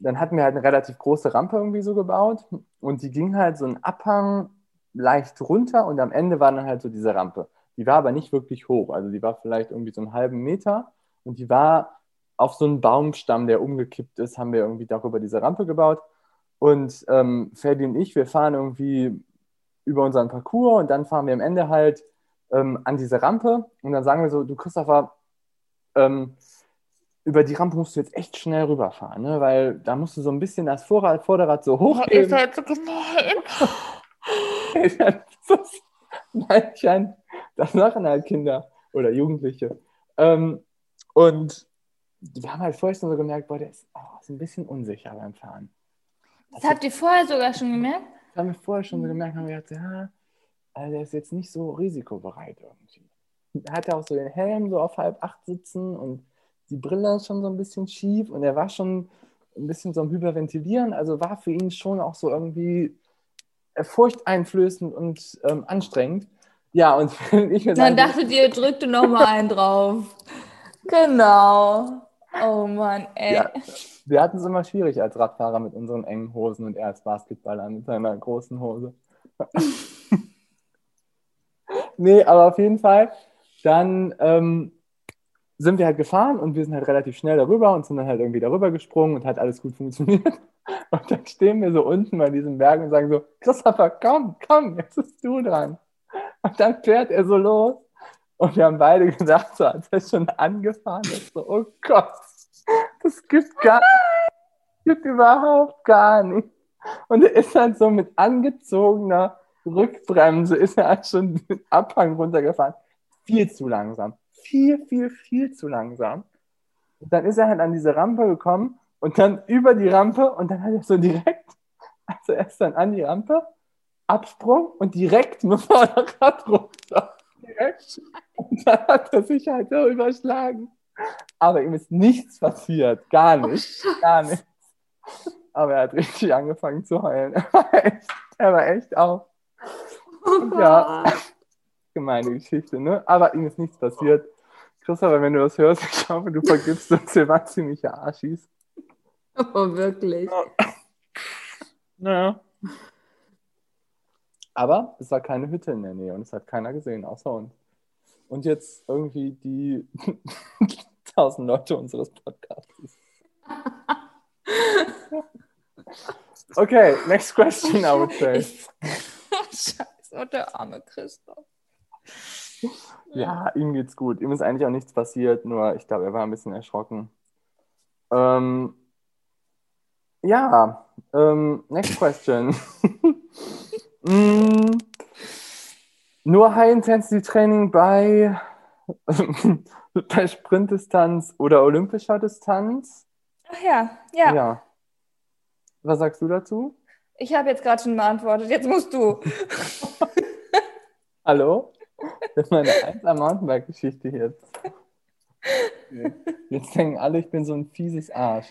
dann hatten wir halt eine relativ große Rampe irgendwie so gebaut und die ging halt so einen Abhang leicht runter und am Ende war dann halt so diese Rampe. Die war aber nicht wirklich hoch, also die war vielleicht irgendwie so einen halben Meter und die war auf so einen Baumstamm, der umgekippt ist, haben wir irgendwie darüber diese Rampe gebaut. Und ähm, Ferdi und ich, wir fahren irgendwie über unseren Parcours und dann fahren wir am Ende halt ähm, an diese Rampe und dann sagen wir so, du Christopher, ähm, über die Rampe musst du jetzt echt schnell rüberfahren, ne? weil da musst du so ein bisschen das Vorrad, Vorderrad so hochheben. Ist halt so gemein. Nein, das machen halt Kinder oder Jugendliche. Ähm, und wir haben halt vorher schon so gemerkt, boah, der ist, oh, ist ein bisschen unsicher beim Fahren. Das, das habt ihr vorher sogar schon gemerkt? Das haben wir vorher schon so gemerkt, haben wir gedacht, ja, also der ist jetzt nicht so risikobereit irgendwie. Er hatte auch so den Helm so auf halb acht sitzen und die Brille ist schon so ein bisschen schief und er war schon ein bisschen so am Hyperventilieren. Also war für ihn schon auch so irgendwie furchteinflößend und ähm, anstrengend. Ja, und ich mir Dann dachtet ihr, drückte noch mal einen drauf. Genau. Oh Mann, ey. Ja, wir hatten es immer schwierig als Radfahrer mit unseren engen Hosen und er als Basketballer mit seiner großen Hose. nee, aber auf jeden Fall. Dann ähm, sind wir halt gefahren und wir sind halt relativ schnell darüber und sind dann halt irgendwie darüber gesprungen und hat alles gut funktioniert. Und dann stehen wir so unten bei diesem Berg und sagen so, Christopher, komm, komm, jetzt bist du dran. Und dann fährt er so los. Und wir haben beide gedacht, so als er schon angefahren ist, so, oh Gott, das gibt gar nicht, gibt überhaupt gar nicht. Und er ist halt so mit angezogener Rückbremse, ist er halt schon den Abhang runtergefahren. Viel zu langsam viel, viel, viel zu langsam. Und dann ist er halt an diese Rampe gekommen und dann über die Rampe und dann hat er so direkt, also erst dann an die Rampe, Absprung und direkt mit Vorderrad runter. Direkt. Und dann hat er sich halt so überschlagen. Aber ihm ist nichts passiert. Gar nicht. Oh, gar nichts. Aber er hat richtig angefangen zu heulen. Er war echt, er war echt auf. Oh ja gemeine Geschichte, ne? Aber ihm ist nichts passiert. Christopher, wenn du das hörst, ich hoffe, du vergibst uns, wir waren ziemliche Arschis. Oh, wirklich? Ja. Naja. Aber es war keine Hütte in der Nähe und es hat keiner gesehen, außer uns. Und jetzt irgendwie die tausend Leute unseres Podcasts. Okay, next question, I would say. Scheiße, der arme Christoph. Ja, ihm geht's gut. Ihm ist eigentlich auch nichts passiert, nur ich glaube, er war ein bisschen erschrocken. Ähm, ja, ähm, next question. mm, nur High-Intensity-Training bei, bei Sprintdistanz oder olympischer Distanz? Ach ja, ja. Ja. Was sagst du dazu? Ich habe jetzt gerade schon beantwortet, jetzt musst du. Hallo? Das ist meine 1 Mountainbike-Geschichte jetzt. Jetzt denken alle, ich bin so ein fieses Arsch.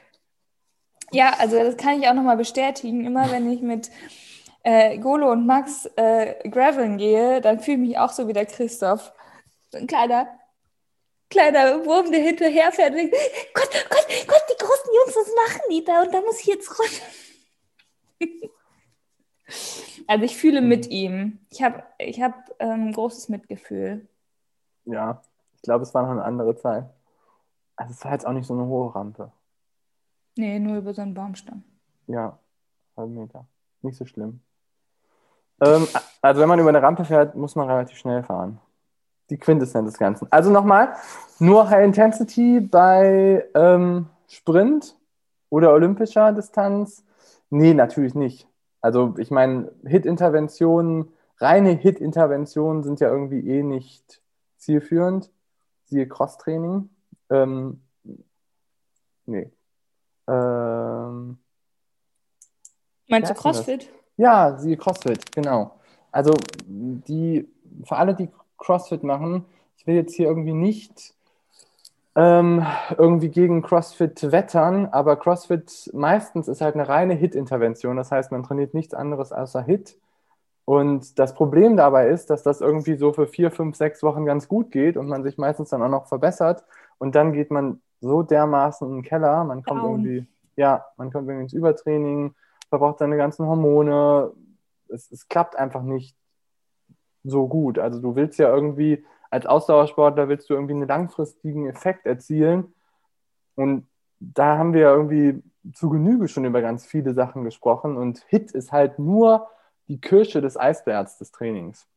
Ja, also das kann ich auch nochmal bestätigen. Immer wenn ich mit äh, Golo und Max äh, graveln gehe, dann fühle ich mich auch so wie der Christoph. So ein kleiner, kleiner Wurm, der hinterherfährt und denkt, Gott, Gott, Gott, die großen Jungs, was machen die da? Und da muss ich jetzt runter. Also ich fühle mit ihm. Ich habe ich hab, ähm, großes Mitgefühl. Ja, ich glaube, es war noch eine andere Zeit. Also es war jetzt auch nicht so eine hohe Rampe. Nee, nur über so einen Baumstamm. Ja, halben Meter. Nicht so schlimm. Ähm, also wenn man über eine Rampe fährt, muss man relativ schnell fahren. Die Quintessenz des Ganzen. Also nochmal, nur High Intensity bei ähm, Sprint oder olympischer Distanz? Nee, natürlich nicht. Also ich meine, Hit-Interventionen, reine Hit-Interventionen sind ja irgendwie eh nicht zielführend. Siehe Cross-Training. Ähm, nee. Ähm, Meinst du CrossFit? Das? Ja, siehe CrossFit, genau. Also die, für alle, die CrossFit machen, ich will jetzt hier irgendwie nicht ähm, irgendwie gegen CrossFit wettern, aber CrossFit meistens ist halt eine reine Hit-Intervention. Das heißt, man trainiert nichts anderes außer Hit. Und das Problem dabei ist, dass das irgendwie so für vier, fünf, sechs Wochen ganz gut geht und man sich meistens dann auch noch verbessert. Und dann geht man so dermaßen in den Keller, man kommt Down. irgendwie, ja, man kommt irgendwie ins Übertraining, verbraucht seine ganzen Hormone. Es, es klappt einfach nicht so gut. Also du willst ja irgendwie als Ausdauersportler willst du irgendwie einen langfristigen Effekt erzielen. Und da haben wir irgendwie zu Genüge schon über ganz viele Sachen gesprochen. Und HIT ist halt nur die Kirsche des Eisbergs des Trainings.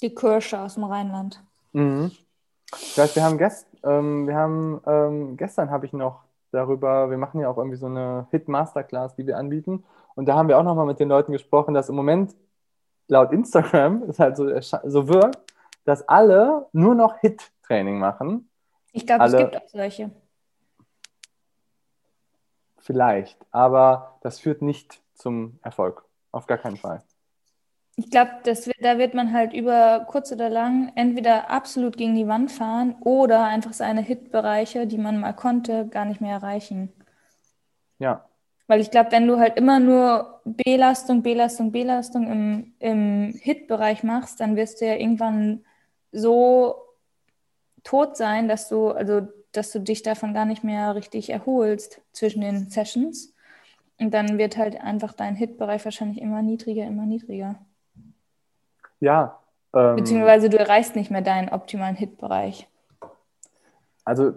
Die Kirsche aus dem Rheinland. Mhm. Das heißt, wir haben, gest, ähm, wir haben ähm, gestern habe ich noch darüber, wir machen ja auch irgendwie so eine Hit-Masterclass, die wir anbieten. Und da haben wir auch nochmal mit den Leuten gesprochen, dass im Moment laut Instagram es halt so, so wirkt, dass alle nur noch Hit-Training machen. Ich glaube, es gibt auch solche. Vielleicht, aber das führt nicht zum Erfolg. Auf gar keinen Fall. Ich glaube, da wird man halt über kurz oder lang entweder absolut gegen die Wand fahren oder einfach seine Hit-Bereiche, die man mal konnte, gar nicht mehr erreichen. Ja. Weil ich glaube, wenn du halt immer nur Belastung, Belastung, Belastung im, im Hit-Bereich machst, dann wirst du ja irgendwann so tot sein, dass du, also, dass du dich davon gar nicht mehr richtig erholst zwischen den Sessions. Und dann wird halt einfach dein Hitbereich wahrscheinlich immer niedriger, immer niedriger. Ja. Ähm, Beziehungsweise du erreichst nicht mehr deinen optimalen Hitbereich. Also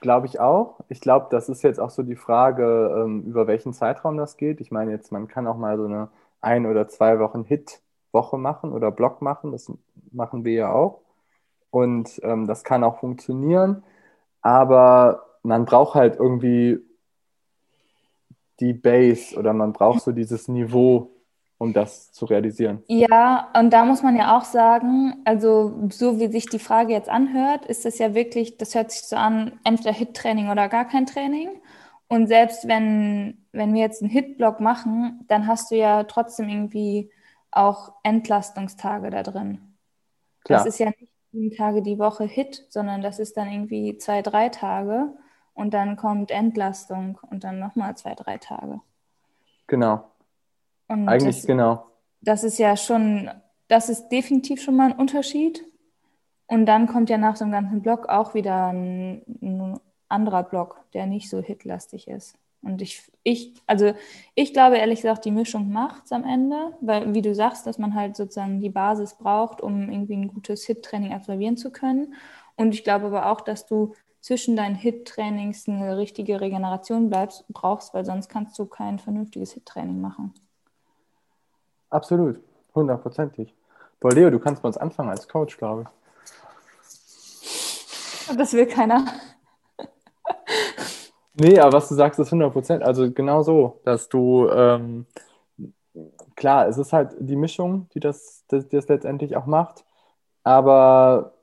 glaube ich auch. Ich glaube, das ist jetzt auch so die Frage, ähm, über welchen Zeitraum das geht. Ich meine jetzt, man kann auch mal so eine ein oder zwei Wochen Hit Woche machen oder Block machen. Das machen wir ja auch. Und ähm, das kann auch funktionieren. Aber man braucht halt irgendwie die Base oder man braucht so dieses Niveau, um das zu realisieren. Ja, und da muss man ja auch sagen, also so wie sich die Frage jetzt anhört, ist es ja wirklich, das hört sich so an, entweder Hit-Training oder gar kein Training. Und selbst wenn, wenn wir jetzt einen Hit-Block machen, dann hast du ja trotzdem irgendwie auch Entlastungstage da drin. Klar. Das ist ja nicht sieben Tage die Woche Hit, sondern das ist dann irgendwie zwei, drei Tage und dann kommt Entlastung und dann nochmal zwei, drei Tage. Genau. Und Eigentlich das, genau. Das ist ja schon, das ist definitiv schon mal ein Unterschied. Und dann kommt ja nach so einem ganzen Block auch wieder ein, ein anderer Block, der nicht so hitlastig ist. Und ich, ich, also ich glaube ehrlich gesagt, die Mischung macht es am Ende, weil, wie du sagst, dass man halt sozusagen die Basis braucht, um irgendwie ein gutes Hit-Training absolvieren zu können. Und ich glaube aber auch, dass du zwischen deinen Hit-Trainings eine richtige Regeneration bleibst, brauchst, weil sonst kannst du kein vernünftiges Hit-Training machen. Absolut, hundertprozentig. Boah, Leo, du kannst bei uns anfangen als Coach, glaube ich. Das will keiner. Nee, aber was du sagst, ist 100 Prozent. Also genau so, dass du, ähm, klar, es ist halt die Mischung, die das, das, das letztendlich auch macht. Aber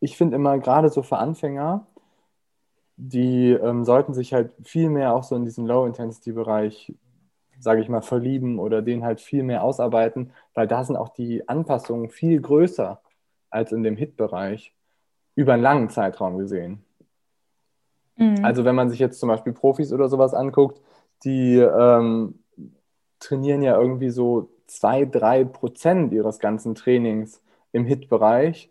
ich finde immer gerade so für Anfänger, die ähm, sollten sich halt viel mehr auch so in diesen Low-Intensity-Bereich, sage ich mal, verlieben oder den halt viel mehr ausarbeiten, weil da sind auch die Anpassungen viel größer als in dem Hit-Bereich über einen langen Zeitraum gesehen. Mhm. Also wenn man sich jetzt zum Beispiel Profis oder sowas anguckt, die ähm, trainieren ja irgendwie so zwei, drei Prozent ihres ganzen Trainings im Hit-Bereich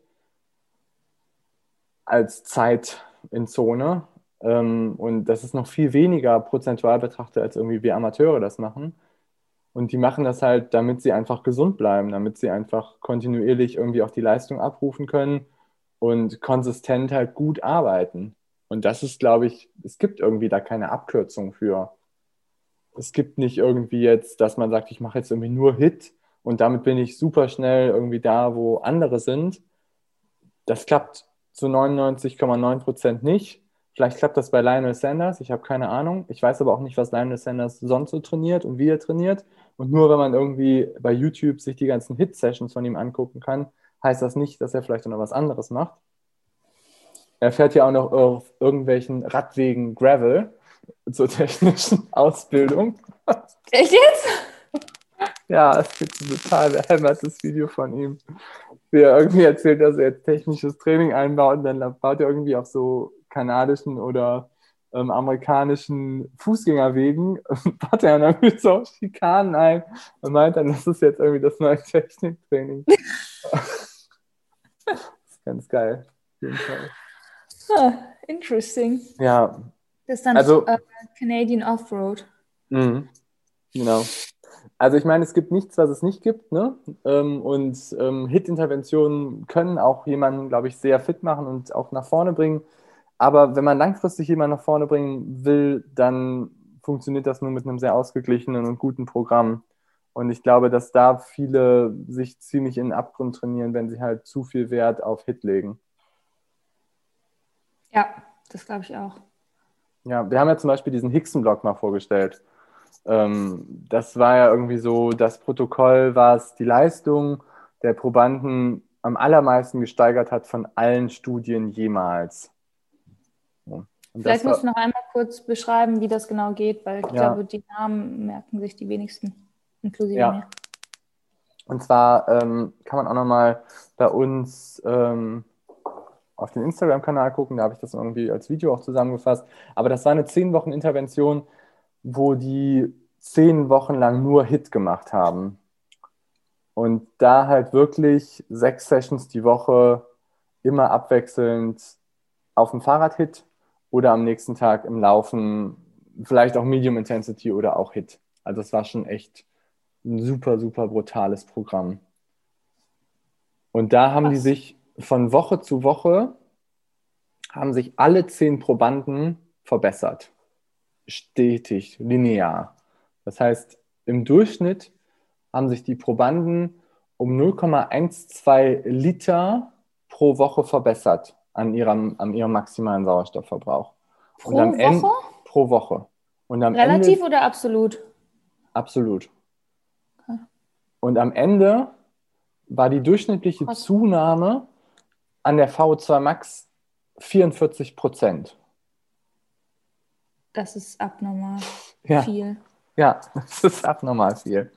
als Zeit in Zone. Ähm, und das ist noch viel weniger prozentual betrachtet, als irgendwie wir Amateure das machen. Und die machen das halt, damit sie einfach gesund bleiben, damit sie einfach kontinuierlich irgendwie auch die Leistung abrufen können und konsistent halt gut arbeiten. Und das ist, glaube ich, es gibt irgendwie da keine Abkürzung für. Es gibt nicht irgendwie jetzt, dass man sagt, ich mache jetzt irgendwie nur Hit und damit bin ich super schnell irgendwie da, wo andere sind. Das klappt zu 99,9 Prozent nicht. Vielleicht klappt das bei Lionel Sanders, ich habe keine Ahnung. Ich weiß aber auch nicht, was Lionel Sanders sonst so trainiert und wie er trainiert. Und nur wenn man irgendwie bei YouTube sich die ganzen Hit-Sessions von ihm angucken kann, heißt das nicht, dass er vielleicht noch was anderes macht. Er fährt ja auch noch auf irgendwelchen Radwegen Gravel zur technischen Ausbildung. Echt jetzt? Ja, es gibt ein total behämmertes Video von ihm, wie er irgendwie erzählt, dass er jetzt technisches Training einbaut und dann baut er irgendwie auf so kanadischen oder ähm, amerikanischen Fußgängerwegen, baut er dann irgendwie so Schikanen ein und meint dann, das ist jetzt irgendwie das neue Techniktraining. das ist ganz geil, auf jeden Fall. Ah, interesting. Ja. Das ist dann also, uh, Canadian Offroad. Mhm. Genau. Also ich meine, es gibt nichts, was es nicht gibt. Ne? Ähm, und ähm, Hit-Interventionen können auch jemanden, glaube ich, sehr fit machen und auch nach vorne bringen. Aber wenn man langfristig jemanden nach vorne bringen will, dann funktioniert das nur mit einem sehr ausgeglichenen und guten Programm. Und ich glaube, dass da viele sich ziemlich in den Abgrund trainieren, wenn sie halt zu viel Wert auf Hit legen. Ja, das glaube ich auch. Ja, wir haben ja zum Beispiel diesen Hickson-Block mal vorgestellt. Ähm, das war ja irgendwie so das Protokoll, was die Leistung der Probanden am allermeisten gesteigert hat von allen Studien jemals. Vielleicht musst du noch einmal kurz beschreiben, wie das genau geht, weil ich ja. glaube, die Namen merken sich die wenigsten, inklusive ja. mir. Und zwar ähm, kann man auch nochmal bei uns ähm, auf den Instagram-Kanal gucken, da habe ich das irgendwie als Video auch zusammengefasst. Aber das war eine zehn Wochen Intervention, wo die zehn Wochen lang nur Hit gemacht haben. Und da halt wirklich sechs Sessions die Woche immer abwechselnd auf dem Fahrrad Hit oder am nächsten Tag im Laufen, vielleicht auch Medium Intensity oder auch Hit. Also es war schon echt ein super, super brutales Programm. Und da haben die sich von Woche zu Woche haben sich alle zehn Probanden verbessert. Stetig, linear. Das heißt, im Durchschnitt haben sich die Probanden um 0,12 Liter pro Woche verbessert an ihrem, an ihrem maximalen Sauerstoffverbrauch. Pro Woche? Ende, pro Woche. Und am Relativ Ende, oder absolut? Absolut. Okay. Und am Ende war die durchschnittliche Was? Zunahme an der VO2 Max 44 Prozent. Das ist abnormal ja. viel. Ja, das ist abnormal viel.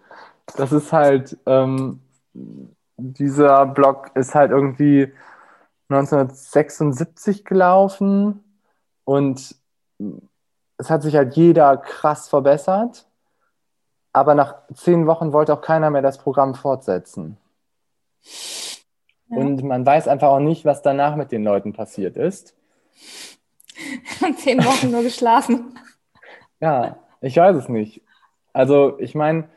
Das ist halt, ähm, dieser Blog ist halt irgendwie 1976 gelaufen und es hat sich halt jeder krass verbessert, aber nach zehn Wochen wollte auch keiner mehr das Programm fortsetzen. Und man weiß einfach auch nicht, was danach mit den Leuten passiert ist. Zehn Wochen nur geschlafen. Ja, ich weiß es nicht. Also ich meine,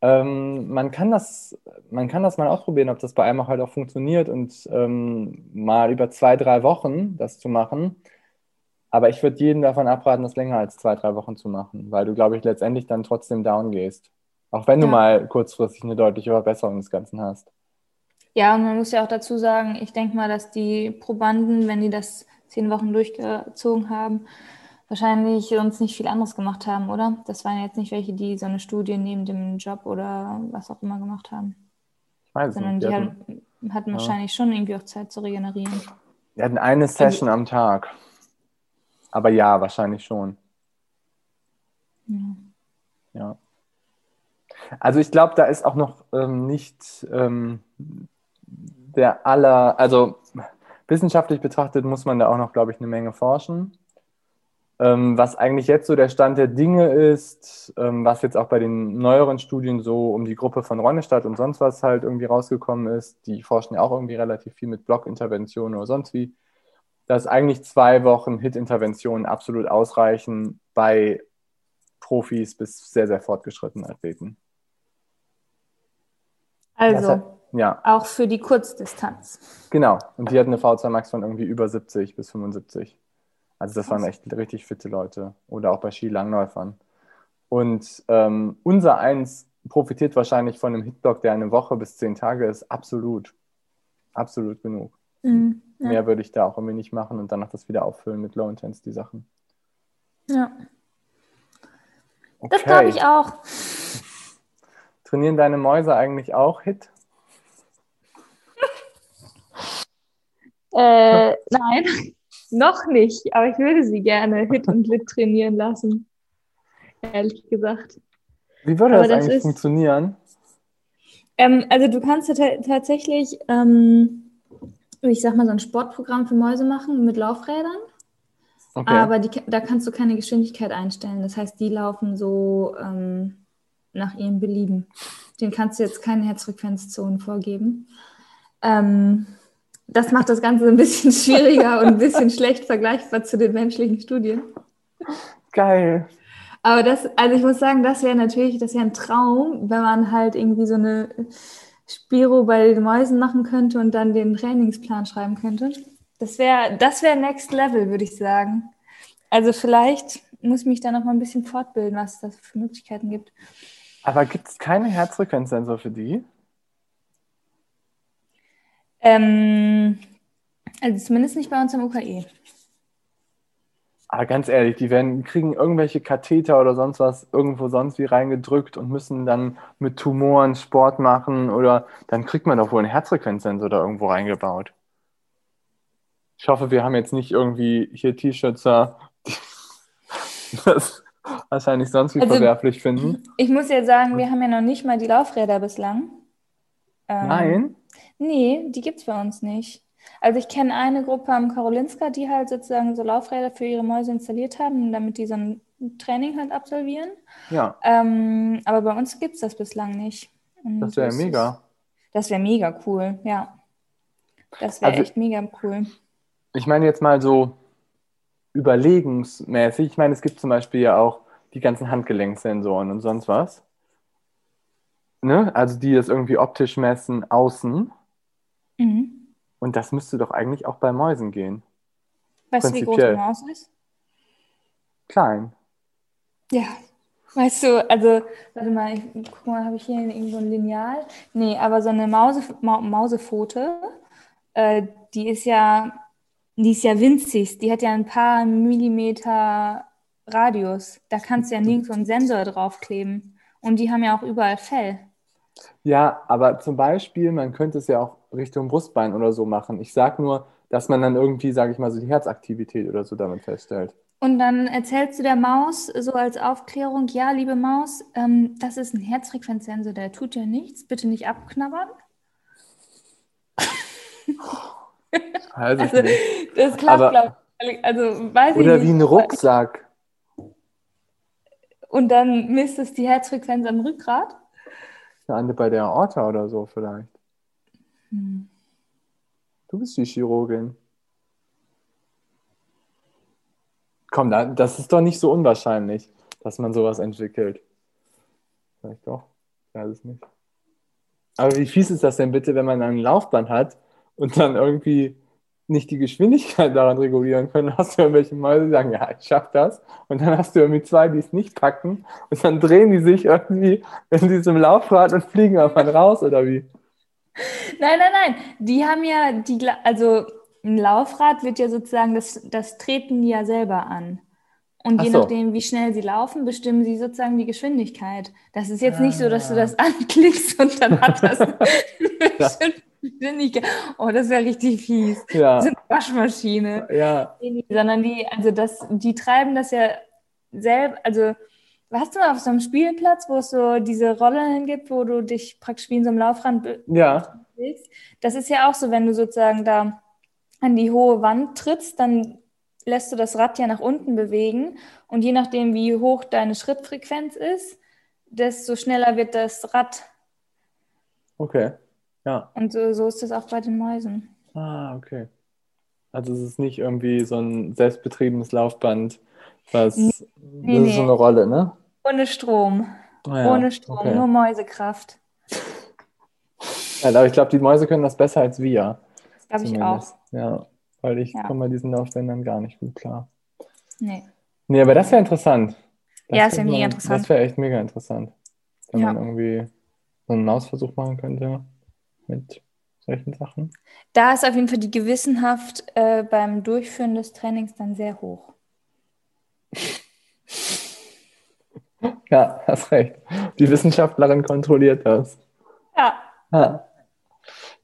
ähm, man, kann das, man kann das mal ausprobieren, ob das bei einem auch halt auch funktioniert und ähm, mal über zwei, drei Wochen das zu machen. Aber ich würde jedem davon abraten, das länger als zwei, drei Wochen zu machen, weil du, glaube ich, letztendlich dann trotzdem down gehst. Auch wenn du mal kurzfristig eine deutliche Verbesserung des Ganzen hast. Ja, und man muss ja auch dazu sagen, ich denke mal, dass die Probanden, wenn die das zehn Wochen durchgezogen haben, wahrscheinlich sonst nicht viel anderes gemacht haben, oder? Das waren jetzt nicht welche, die so eine Studie neben dem Job oder was auch immer gemacht haben. Ich weiß Sondern nicht. die hatten, hatten, hatten ja. wahrscheinlich schon irgendwie auch Zeit zu regenerieren. Die hatten eine Session am Tag. Aber ja, wahrscheinlich schon. Ja. ja. Also ich glaube, da ist auch noch ähm, nicht ähm, der aller, also wissenschaftlich betrachtet muss man da auch noch, glaube ich, eine Menge forschen. Ähm, was eigentlich jetzt so der Stand der Dinge ist, ähm, was jetzt auch bei den neueren Studien so um die Gruppe von Ronnestadt und sonst was halt irgendwie rausgekommen ist, die forschen ja auch irgendwie relativ viel mit Blockinterventionen oder sonst wie, dass eigentlich zwei Wochen HIT-Interventionen absolut ausreichen bei Profis bis sehr, sehr fortgeschrittenen Athleten. Also, ja. auch für die Kurzdistanz. Genau, und die hatten eine V2 Max von irgendwie über 70 bis 75. Also das waren echt richtig fitte Leute. Oder auch bei Skilangläufern. Und ähm, unser Eins profitiert wahrscheinlich von einem Hitblock, der eine Woche bis zehn Tage ist. Absolut. Absolut genug. Mhm, ja. Mehr würde ich da auch irgendwie nicht machen und danach das wieder auffüllen mit Low Intensity Sachen. Ja. Okay. Das glaube ich auch. Trainieren deine Mäuse eigentlich auch Hit? Äh, nein. Noch nicht, aber ich würde sie gerne Hit und Lit trainieren lassen. Ehrlich gesagt. Wie würde das, das, eigentlich ist, funktionieren? Ähm, also du kannst tatsächlich, ähm, ich sag mal, so ein Sportprogramm für Mäuse machen mit Laufrädern. Okay. Aber die, da kannst du keine Geschwindigkeit einstellen. Das heißt, die laufen so ähm, nach ihrem Belieben. Den kannst du jetzt keine Herzfrequenzzonen vorgeben. Ähm, das macht das Ganze ein bisschen schwieriger und ein bisschen schlecht vergleichbar zu den menschlichen Studien. Geil. Aber das, also ich muss sagen, das wäre natürlich, das wäre ein Traum, wenn man halt irgendwie so eine Spiro bei den Mäusen machen könnte und dann den Trainingsplan schreiben könnte. Das wäre, das wäre Next Level, würde ich sagen. Also vielleicht muss ich mich da noch mal ein bisschen fortbilden, was es da für Möglichkeiten gibt. Aber gibt es keine Herzfrequenzsensor für die? Ähm, also zumindest nicht bei uns im UKE. Aber ganz ehrlich, die werden, kriegen irgendwelche Katheter oder sonst was irgendwo sonst wie reingedrückt und müssen dann mit Tumoren Sport machen oder dann kriegt man doch wohl einen Herzfrequenzsensor da irgendwo reingebaut. Ich hoffe, wir haben jetzt nicht irgendwie hier T-Shirtser, die das wahrscheinlich sonst wie also, verwerflich finden. Ich muss ja sagen, wir haben ja noch nicht mal die Laufräder bislang. Ähm, Nein. Nee, die gibt es bei uns nicht. Also ich kenne eine Gruppe am Karolinska, die halt sozusagen so Laufräder für ihre Mäuse installiert haben, damit die so ein Training halt absolvieren. Ja. Ähm, aber bei uns gibt es das bislang nicht. Und das wäre mega. das wäre mega cool, ja. Das wäre also, echt mega cool. Ich meine jetzt mal so überlegensmäßig. Ich meine, es gibt zum Beispiel ja auch die ganzen Handgelenksensoren und sonst was ne? also die das irgendwie optisch messen, außen. Mhm. Und das müsste doch eigentlich auch bei Mäusen gehen. Weißt du, wie groß eine Maus ist? Klein. Ja. Weißt du, also, warte mal, ich, guck mal, habe ich hier irgendwo ein Lineal? Nee, aber so eine Mause, Ma Mausepfote, äh, die ist ja, die ist ja winzig. Die hat ja ein paar Millimeter Radius. Da kannst du ja nirgendwo einen Sensor draufkleben. Und die haben ja auch überall Fell. Ja, aber zum Beispiel, man könnte es ja auch Richtung Brustbein oder so machen. Ich sage nur, dass man dann irgendwie, sage ich mal, so die Herzaktivität oder so damit feststellt. Und dann erzählst du der Maus so als Aufklärung, ja, liebe Maus, ähm, das ist ein Herzfrequenzsensor, der tut ja nichts, bitte nicht abknabbern. Also, also das klappt, glaube ich. Also, weiß oder ich wie ein Rucksack. Und dann misst es die Herzfrequenz am Rückgrat? Eine bei der Aorta oder so vielleicht. Du bist die Chirurgin. Komm, das ist doch nicht so unwahrscheinlich. dass man sowas entwickelt. Vielleicht doch, ich weiß es nicht. Aber wie fies ist das denn bitte, wenn man ein Laufband hat und dann irgendwie nicht die Geschwindigkeit daran regulieren können, hast du irgendwelche Mäuse, die sagen, ja, ich schaff das. Und dann hast du irgendwie zwei, die es nicht packen. Und dann drehen die sich irgendwie in diesem Laufrad und fliegen einfach raus, oder wie? Nein, nein, nein. Die haben ja die, also ein Laufrad wird ja sozusagen, das, das treten die ja selber an. Und je so. nachdem, wie schnell sie laufen, bestimmen sie sozusagen die Geschwindigkeit. Das ist jetzt ah. nicht so, dass du das ah. anklickst und dann hat das eine Geschwindigkeit. Oh, das ist ja richtig fies. Ja. Das ist eine Waschmaschine. Ja. Sondern die, also das, die treiben das ja selbst, also hast du mal auf so einem Spielplatz, wo es so diese Rolle gibt, wo du dich praktisch wie in so einem Laufrand ja. bewegst? Das ist ja auch so, wenn du sozusagen da an die hohe Wand trittst, dann lässt du das Rad ja nach unten bewegen und je nachdem, wie hoch deine Schrittfrequenz ist, desto schneller wird das Rad. Okay, ja. Und so, so ist das auch bei den Mäusen. Ah, okay. Also es ist nicht irgendwie so ein selbstbetriebenes Laufband, was nee, das nee, ist so eine Rolle, ne? Ohne Strom. Ah, ja. Ohne Strom, okay. nur Mäusekraft. Ja, aber ich glaube, die Mäuse können das besser als wir. Das glaube ich auch. Ja, weil ich ja. komme bei diesen Laufbändern gar nicht gut klar. Nee. Nee, aber das wäre interessant. Das ja, das wäre mega interessant. Das wäre echt mega interessant. Wenn ja. man irgendwie so einen Mausversuch machen könnte mit solchen Sachen. Da ist auf jeden Fall die Gewissenhaft äh, beim Durchführen des Trainings dann sehr hoch. Ja, hast recht. Die Wissenschaftlerin kontrolliert das. Ja. ja.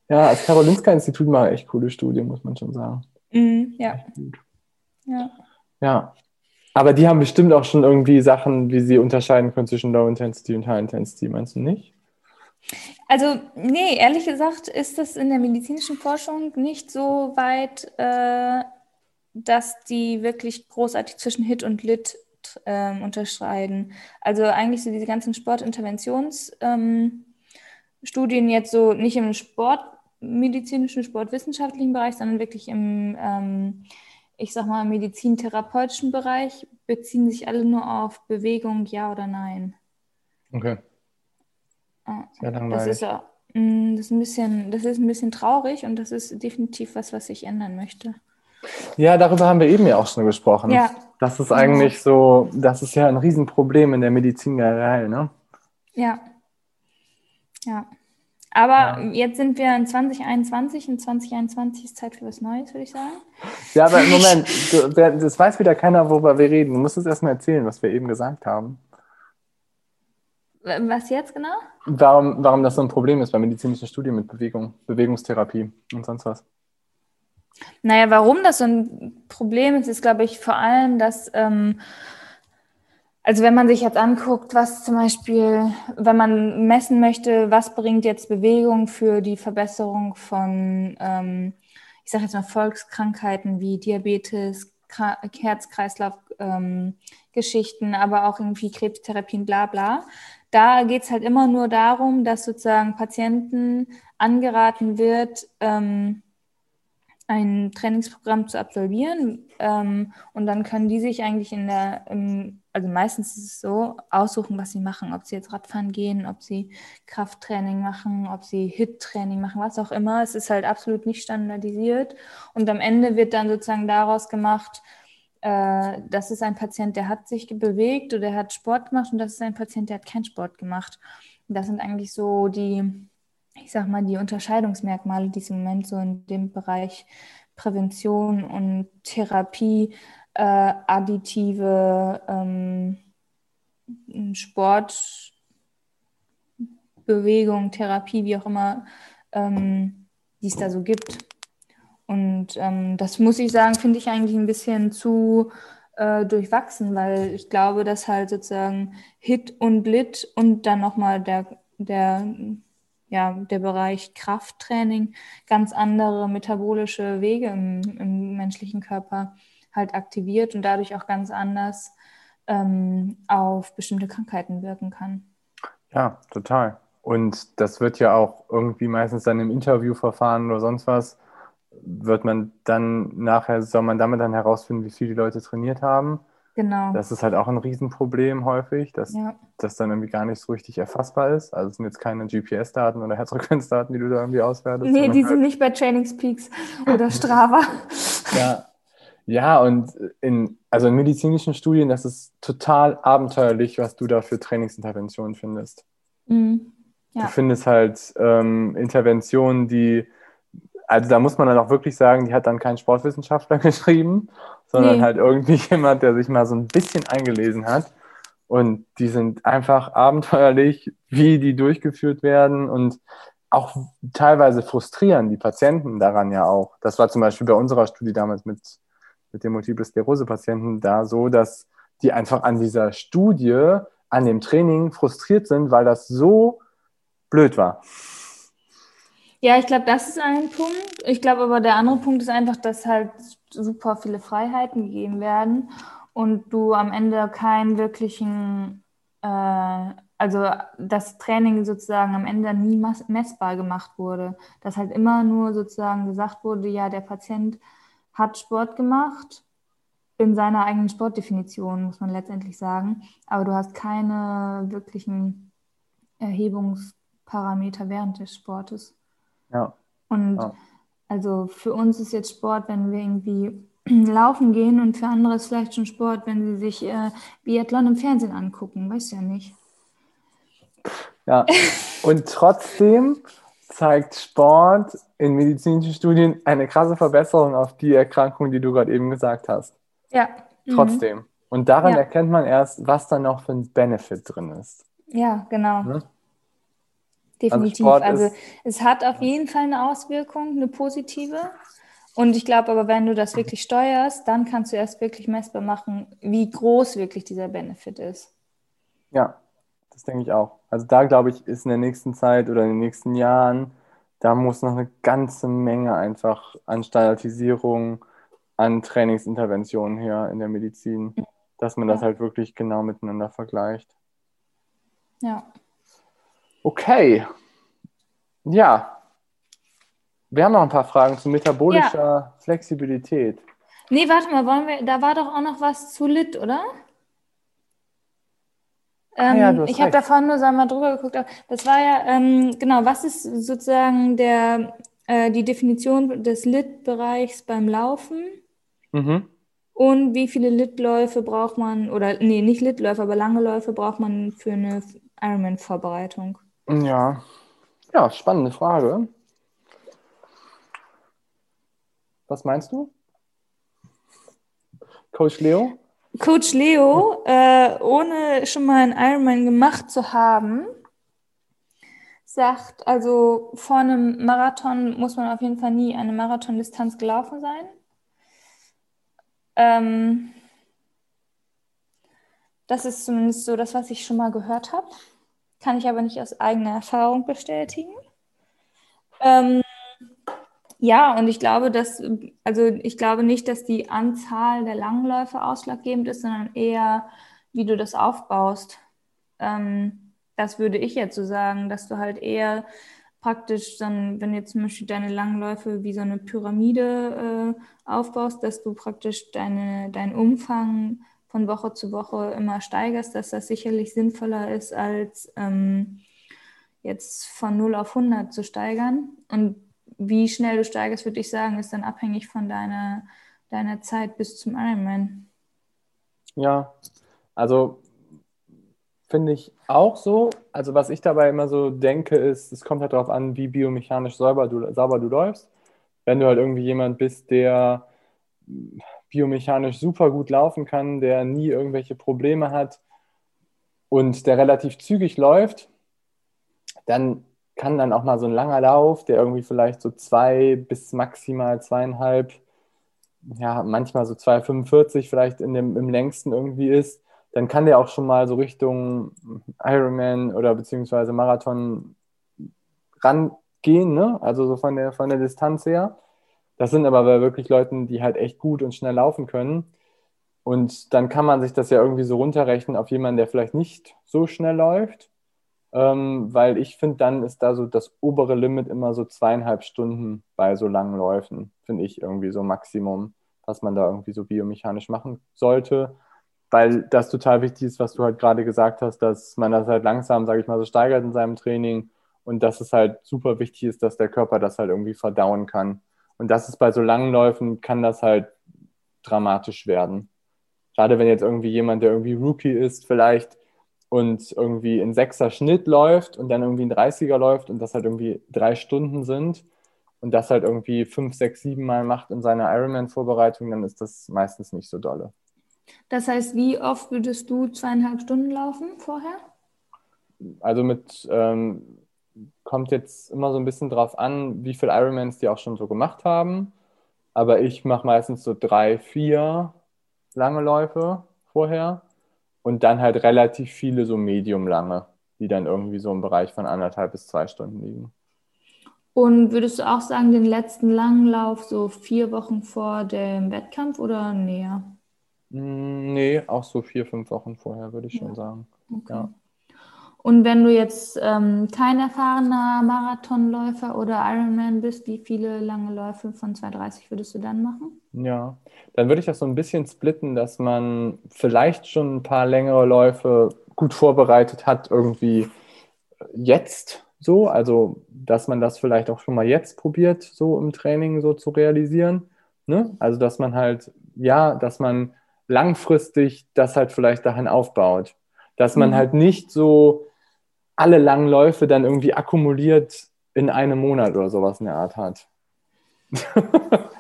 Ja, das Karolinska-Institut macht echt coole Studien, muss man schon sagen. Mm, ja. Ja. Ja. Aber die haben bestimmt auch schon irgendwie Sachen, wie sie unterscheiden können zwischen Low Intensity und High Intensity, meinst du nicht? Also, nee, ehrlich gesagt ist das in der medizinischen Forschung nicht so weit, äh, dass die wirklich großartig zwischen Hit und Lit äh, unterscheiden. Also eigentlich so diese ganzen Sportinterventionsstudien ähm, jetzt so nicht im Sport medizinischen, sportwissenschaftlichen Bereich, sondern wirklich im, ähm, ich sag mal, medizintherapeutischen Bereich, beziehen sich alle nur auf Bewegung, ja oder nein. Okay. Sehr langweilig. Das ist, mm, das, ist ein bisschen, das ist ein bisschen traurig und das ist definitiv was, was ich ändern möchte. Ja, darüber haben wir eben ja auch schon gesprochen. Ja. Das ist eigentlich so, das ist ja ein Riesenproblem in der Medizin generell, ne? Ja. Ja. Aber ja. jetzt sind wir in 2021 und 2021 ist Zeit für was Neues, würde ich sagen. Ja, aber Moment, das weiß wieder keiner, worüber wir reden. Du musst es erstmal erzählen, was wir eben gesagt haben. Was jetzt genau? Warum, warum das so ein Problem ist bei medizinischen Studien mit Bewegung, Bewegungstherapie und sonst was. Naja, warum das so ein Problem ist, ist, glaube ich, vor allem, dass ähm, also wenn man sich jetzt anguckt, was zum Beispiel, wenn man messen möchte, was bringt jetzt Bewegung für die Verbesserung von, ähm, ich sage jetzt mal, Volkskrankheiten wie Diabetes, Herz-Kreislauf-Geschichten, ähm, aber auch irgendwie Krebstherapien, bla bla. Da geht es halt immer nur darum, dass sozusagen Patienten angeraten wird, ähm, ein Trainingsprogramm zu absolvieren. Ähm, und dann können die sich eigentlich in der, im, also meistens ist es so, aussuchen, was sie machen. Ob sie jetzt Radfahren gehen, ob sie Krafttraining machen, ob sie HIT-Training machen, was auch immer. Es ist halt absolut nicht standardisiert. Und am Ende wird dann sozusagen daraus gemacht, äh, das ist ein Patient, der hat sich bewegt oder der hat Sport gemacht und das ist ein Patient, der hat keinen Sport gemacht. das sind eigentlich so die, ich sag mal, die Unterscheidungsmerkmale, die es im Moment so in dem Bereich Prävention und Therapie, äh, additive ähm, Sport, Bewegung, Therapie, wie auch immer, ähm, die es da so gibt. Und ähm, das muss ich sagen, finde ich eigentlich ein bisschen zu äh, durchwachsen, weil ich glaube, dass halt sozusagen Hit und Lit und dann nochmal der, der ja, der Bereich Krafttraining ganz andere metabolische Wege im, im menschlichen Körper halt aktiviert und dadurch auch ganz anders ähm, auf bestimmte Krankheiten wirken kann. Ja, total. Und das wird ja auch irgendwie meistens dann im Interviewverfahren oder sonst was, wird man dann nachher, soll man damit dann herausfinden, wie viel die Leute trainiert haben. Genau. Das ist halt auch ein Riesenproblem häufig, dass ja. das dann irgendwie gar nicht so richtig erfassbar ist. Also es sind jetzt keine GPS-Daten oder Herzfrequenzdaten, die du da irgendwie auswertest. Nee, die halt sind nicht bei Trainingspeaks oder Strava. ja. Ja, und in, also in medizinischen Studien, das ist total abenteuerlich, was du da für Trainingsinterventionen findest. Mhm. Ja. Du findest halt ähm, Interventionen, die, also da muss man dann auch wirklich sagen, die hat dann kein Sportwissenschaftler geschrieben, sondern nee. halt irgendwie jemand, der sich mal so ein bisschen eingelesen hat. Und die sind einfach abenteuerlich, wie die durchgeführt werden und auch teilweise frustrieren die Patienten daran ja auch. Das war zum Beispiel bei unserer Studie damals mit, mit den Multiple Sklerose-Patienten da so, dass die einfach an dieser Studie, an dem Training frustriert sind, weil das so blöd war. Ja, ich glaube, das ist ein Punkt. Ich glaube aber, der andere Punkt ist einfach, dass halt super viele Freiheiten gegeben werden und du am Ende keinen wirklichen, äh, also das Training sozusagen am Ende nie messbar gemacht wurde. Dass halt immer nur sozusagen gesagt wurde, ja, der Patient hat Sport gemacht in seiner eigenen Sportdefinition, muss man letztendlich sagen. Aber du hast keine wirklichen Erhebungsparameter während des Sportes. Ja. Und ja. also für uns ist jetzt Sport, wenn wir irgendwie laufen gehen und für andere ist vielleicht schon Sport, wenn sie sich äh, Biathlon im Fernsehen angucken, weißt du ja nicht. Ja, und trotzdem zeigt Sport in medizinischen Studien eine krasse Verbesserung auf die Erkrankung, die du gerade eben gesagt hast. Ja. Trotzdem. Mhm. Und daran ja. erkennt man erst, was da noch für ein Benefit drin ist. Ja, genau. Mhm. Definitiv. Also, also es hat auf jeden Fall eine Auswirkung, eine positive. Und ich glaube aber, wenn du das wirklich steuerst, dann kannst du erst wirklich messbar machen, wie groß wirklich dieser Benefit ist. Ja, das denke ich auch. Also da glaube ich, ist in der nächsten Zeit oder in den nächsten Jahren, da muss noch eine ganze Menge einfach an Standardisierung, an Trainingsinterventionen her in der Medizin, dass man das halt wirklich genau miteinander vergleicht. Ja. Okay. Ja. Wir haben noch ein paar Fragen zu metabolischer ja. Flexibilität. Nee, warte mal, wollen wir, da war doch auch noch was zu Lit, oder? Ähm, ah ja, ich habe da vorhin nur mal drüber geguckt. Das war ja, ähm, genau, was ist sozusagen der, äh, die Definition des Lit-Bereichs beim Laufen? Mhm. Und wie viele Litläufe braucht man, oder nee, nicht Litläufe, aber lange Läufe braucht man für eine Ironman-Vorbereitung? Ja, ja, spannende Frage. Was meinst du? Coach Leo? Coach Leo, äh, ohne schon mal einen Ironman gemacht zu haben, sagt, also vor einem Marathon muss man auf jeden Fall nie eine Marathondistanz gelaufen sein. Ähm, das ist zumindest so das, was ich schon mal gehört habe kann ich aber nicht aus eigener Erfahrung bestätigen. Ähm, ja, und ich glaube, dass, also ich glaube nicht, dass die Anzahl der Langläufe ausschlaggebend ist, sondern eher, wie du das aufbaust. Ähm, das würde ich jetzt so sagen, dass du halt eher praktisch dann, wenn jetzt zum Beispiel deine Langläufe wie so eine Pyramide äh, aufbaust, dass du praktisch deine, deinen Umfang von Woche zu Woche immer steigerst, dass das sicherlich sinnvoller ist, als ähm, jetzt von 0 auf 100 zu steigern. Und wie schnell du steigerst, würde ich sagen, ist dann abhängig von deiner, deiner Zeit bis zum Ironman. Ja, also finde ich auch so. Also was ich dabei immer so denke, ist, es kommt halt darauf an, wie biomechanisch sauber du, sauber du läufst. Wenn du halt irgendwie jemand bist, der biomechanisch super gut laufen kann, der nie irgendwelche Probleme hat und der relativ zügig läuft, dann kann dann auch mal so ein langer Lauf, der irgendwie vielleicht so zwei bis maximal zweieinhalb, ja, manchmal so 2,45 vielleicht in dem, im längsten irgendwie ist, dann kann der auch schon mal so Richtung Ironman oder beziehungsweise Marathon rangehen, ne? also so von der, von der Distanz her. Das sind aber wirklich Leute, die halt echt gut und schnell laufen können. Und dann kann man sich das ja irgendwie so runterrechnen auf jemanden, der vielleicht nicht so schnell läuft. Ähm, weil ich finde, dann ist da so das obere Limit immer so zweieinhalb Stunden bei so langen Läufen, finde ich irgendwie so Maximum, was man da irgendwie so biomechanisch machen sollte. weil das total wichtig ist, was du halt gerade gesagt hast, dass man das halt langsam, sage ich mal, so steigert in seinem Training und dass es halt super wichtig ist, dass der Körper das halt irgendwie verdauen kann. Und das ist bei so langen Läufen, kann das halt dramatisch werden. Gerade wenn jetzt irgendwie jemand, der irgendwie Rookie ist, vielleicht und irgendwie in sechser Schnitt läuft und dann irgendwie ein 30er läuft und das halt irgendwie drei Stunden sind und das halt irgendwie fünf, sechs, sieben Mal macht in seiner Ironman-Vorbereitung, dann ist das meistens nicht so dolle. Das heißt, wie oft würdest du zweieinhalb Stunden laufen vorher? Also mit, ähm, kommt jetzt immer so ein bisschen drauf an, wie viele Ironmans die auch schon so gemacht haben. Aber ich mache meistens so drei, vier lange Läufe vorher und dann halt relativ viele so medium lange, die dann irgendwie so im Bereich von anderthalb bis zwei Stunden liegen. Und würdest du auch sagen, den letzten langen Lauf so vier Wochen vor dem Wettkampf oder näher? Mm, nee, auch so vier, fünf Wochen vorher, würde ich ja. schon sagen. Okay. Ja. Und wenn du jetzt ähm, kein erfahrener Marathonläufer oder Ironman bist, wie viele lange Läufe von 2,30 würdest du dann machen? Ja, dann würde ich das so ein bisschen splitten, dass man vielleicht schon ein paar längere Läufe gut vorbereitet hat, irgendwie jetzt so, also dass man das vielleicht auch schon mal jetzt probiert, so im Training so zu realisieren. Ne? Also dass man halt, ja, dass man langfristig das halt vielleicht dahin aufbaut. Dass man mhm. halt nicht so alle langen Läufe dann irgendwie akkumuliert in einem Monat oder sowas in der Art hat.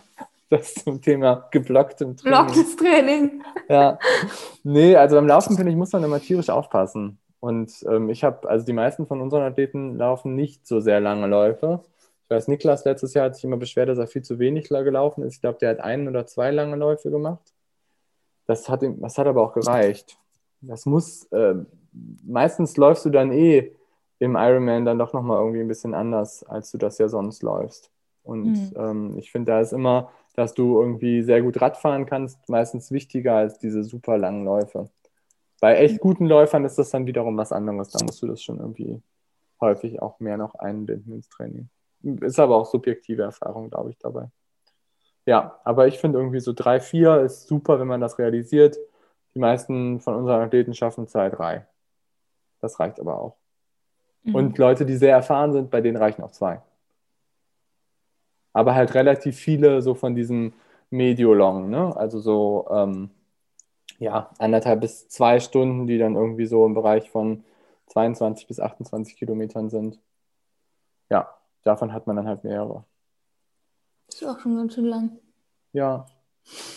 das zum Thema geblocktem Training. Blocktes Training. Ja. Nee, also beim Laufen, finde ich, muss man immer tierisch aufpassen. Und ähm, ich habe, also die meisten von unseren Athleten laufen nicht so sehr lange Läufe. Ich weiß, Niklas letztes Jahr hat sich immer beschwert, dass er viel zu wenig gelaufen ist. Ich glaube, der hat einen oder zwei lange Läufe gemacht. Das hat, ihm, das hat aber auch gereicht. Das muss, äh, meistens läufst du dann eh im Ironman dann doch nochmal irgendwie ein bisschen anders, als du das ja sonst läufst. Und mhm. ähm, ich finde, da ist immer, dass du irgendwie sehr gut Radfahren kannst, meistens wichtiger als diese super langen Läufe. Bei echt guten Läufern ist das dann wiederum was anderes. Da musst du das schon irgendwie häufig auch mehr noch einbinden ins Training. Ist aber auch subjektive Erfahrung, glaube ich, dabei. Ja, aber ich finde irgendwie so drei, vier ist super, wenn man das realisiert. Die meisten von unseren Athleten schaffen zwei, drei. Das reicht aber auch. Mhm. Und Leute, die sehr erfahren sind, bei denen reichen auch zwei. Aber halt relativ viele so von diesem Mediolong, ne? Also so, ähm, ja, anderthalb bis zwei Stunden, die dann irgendwie so im Bereich von 22 bis 28 Kilometern sind. Ja, davon hat man dann halt mehrere. Das ist auch schon ganz schön lang. Ja.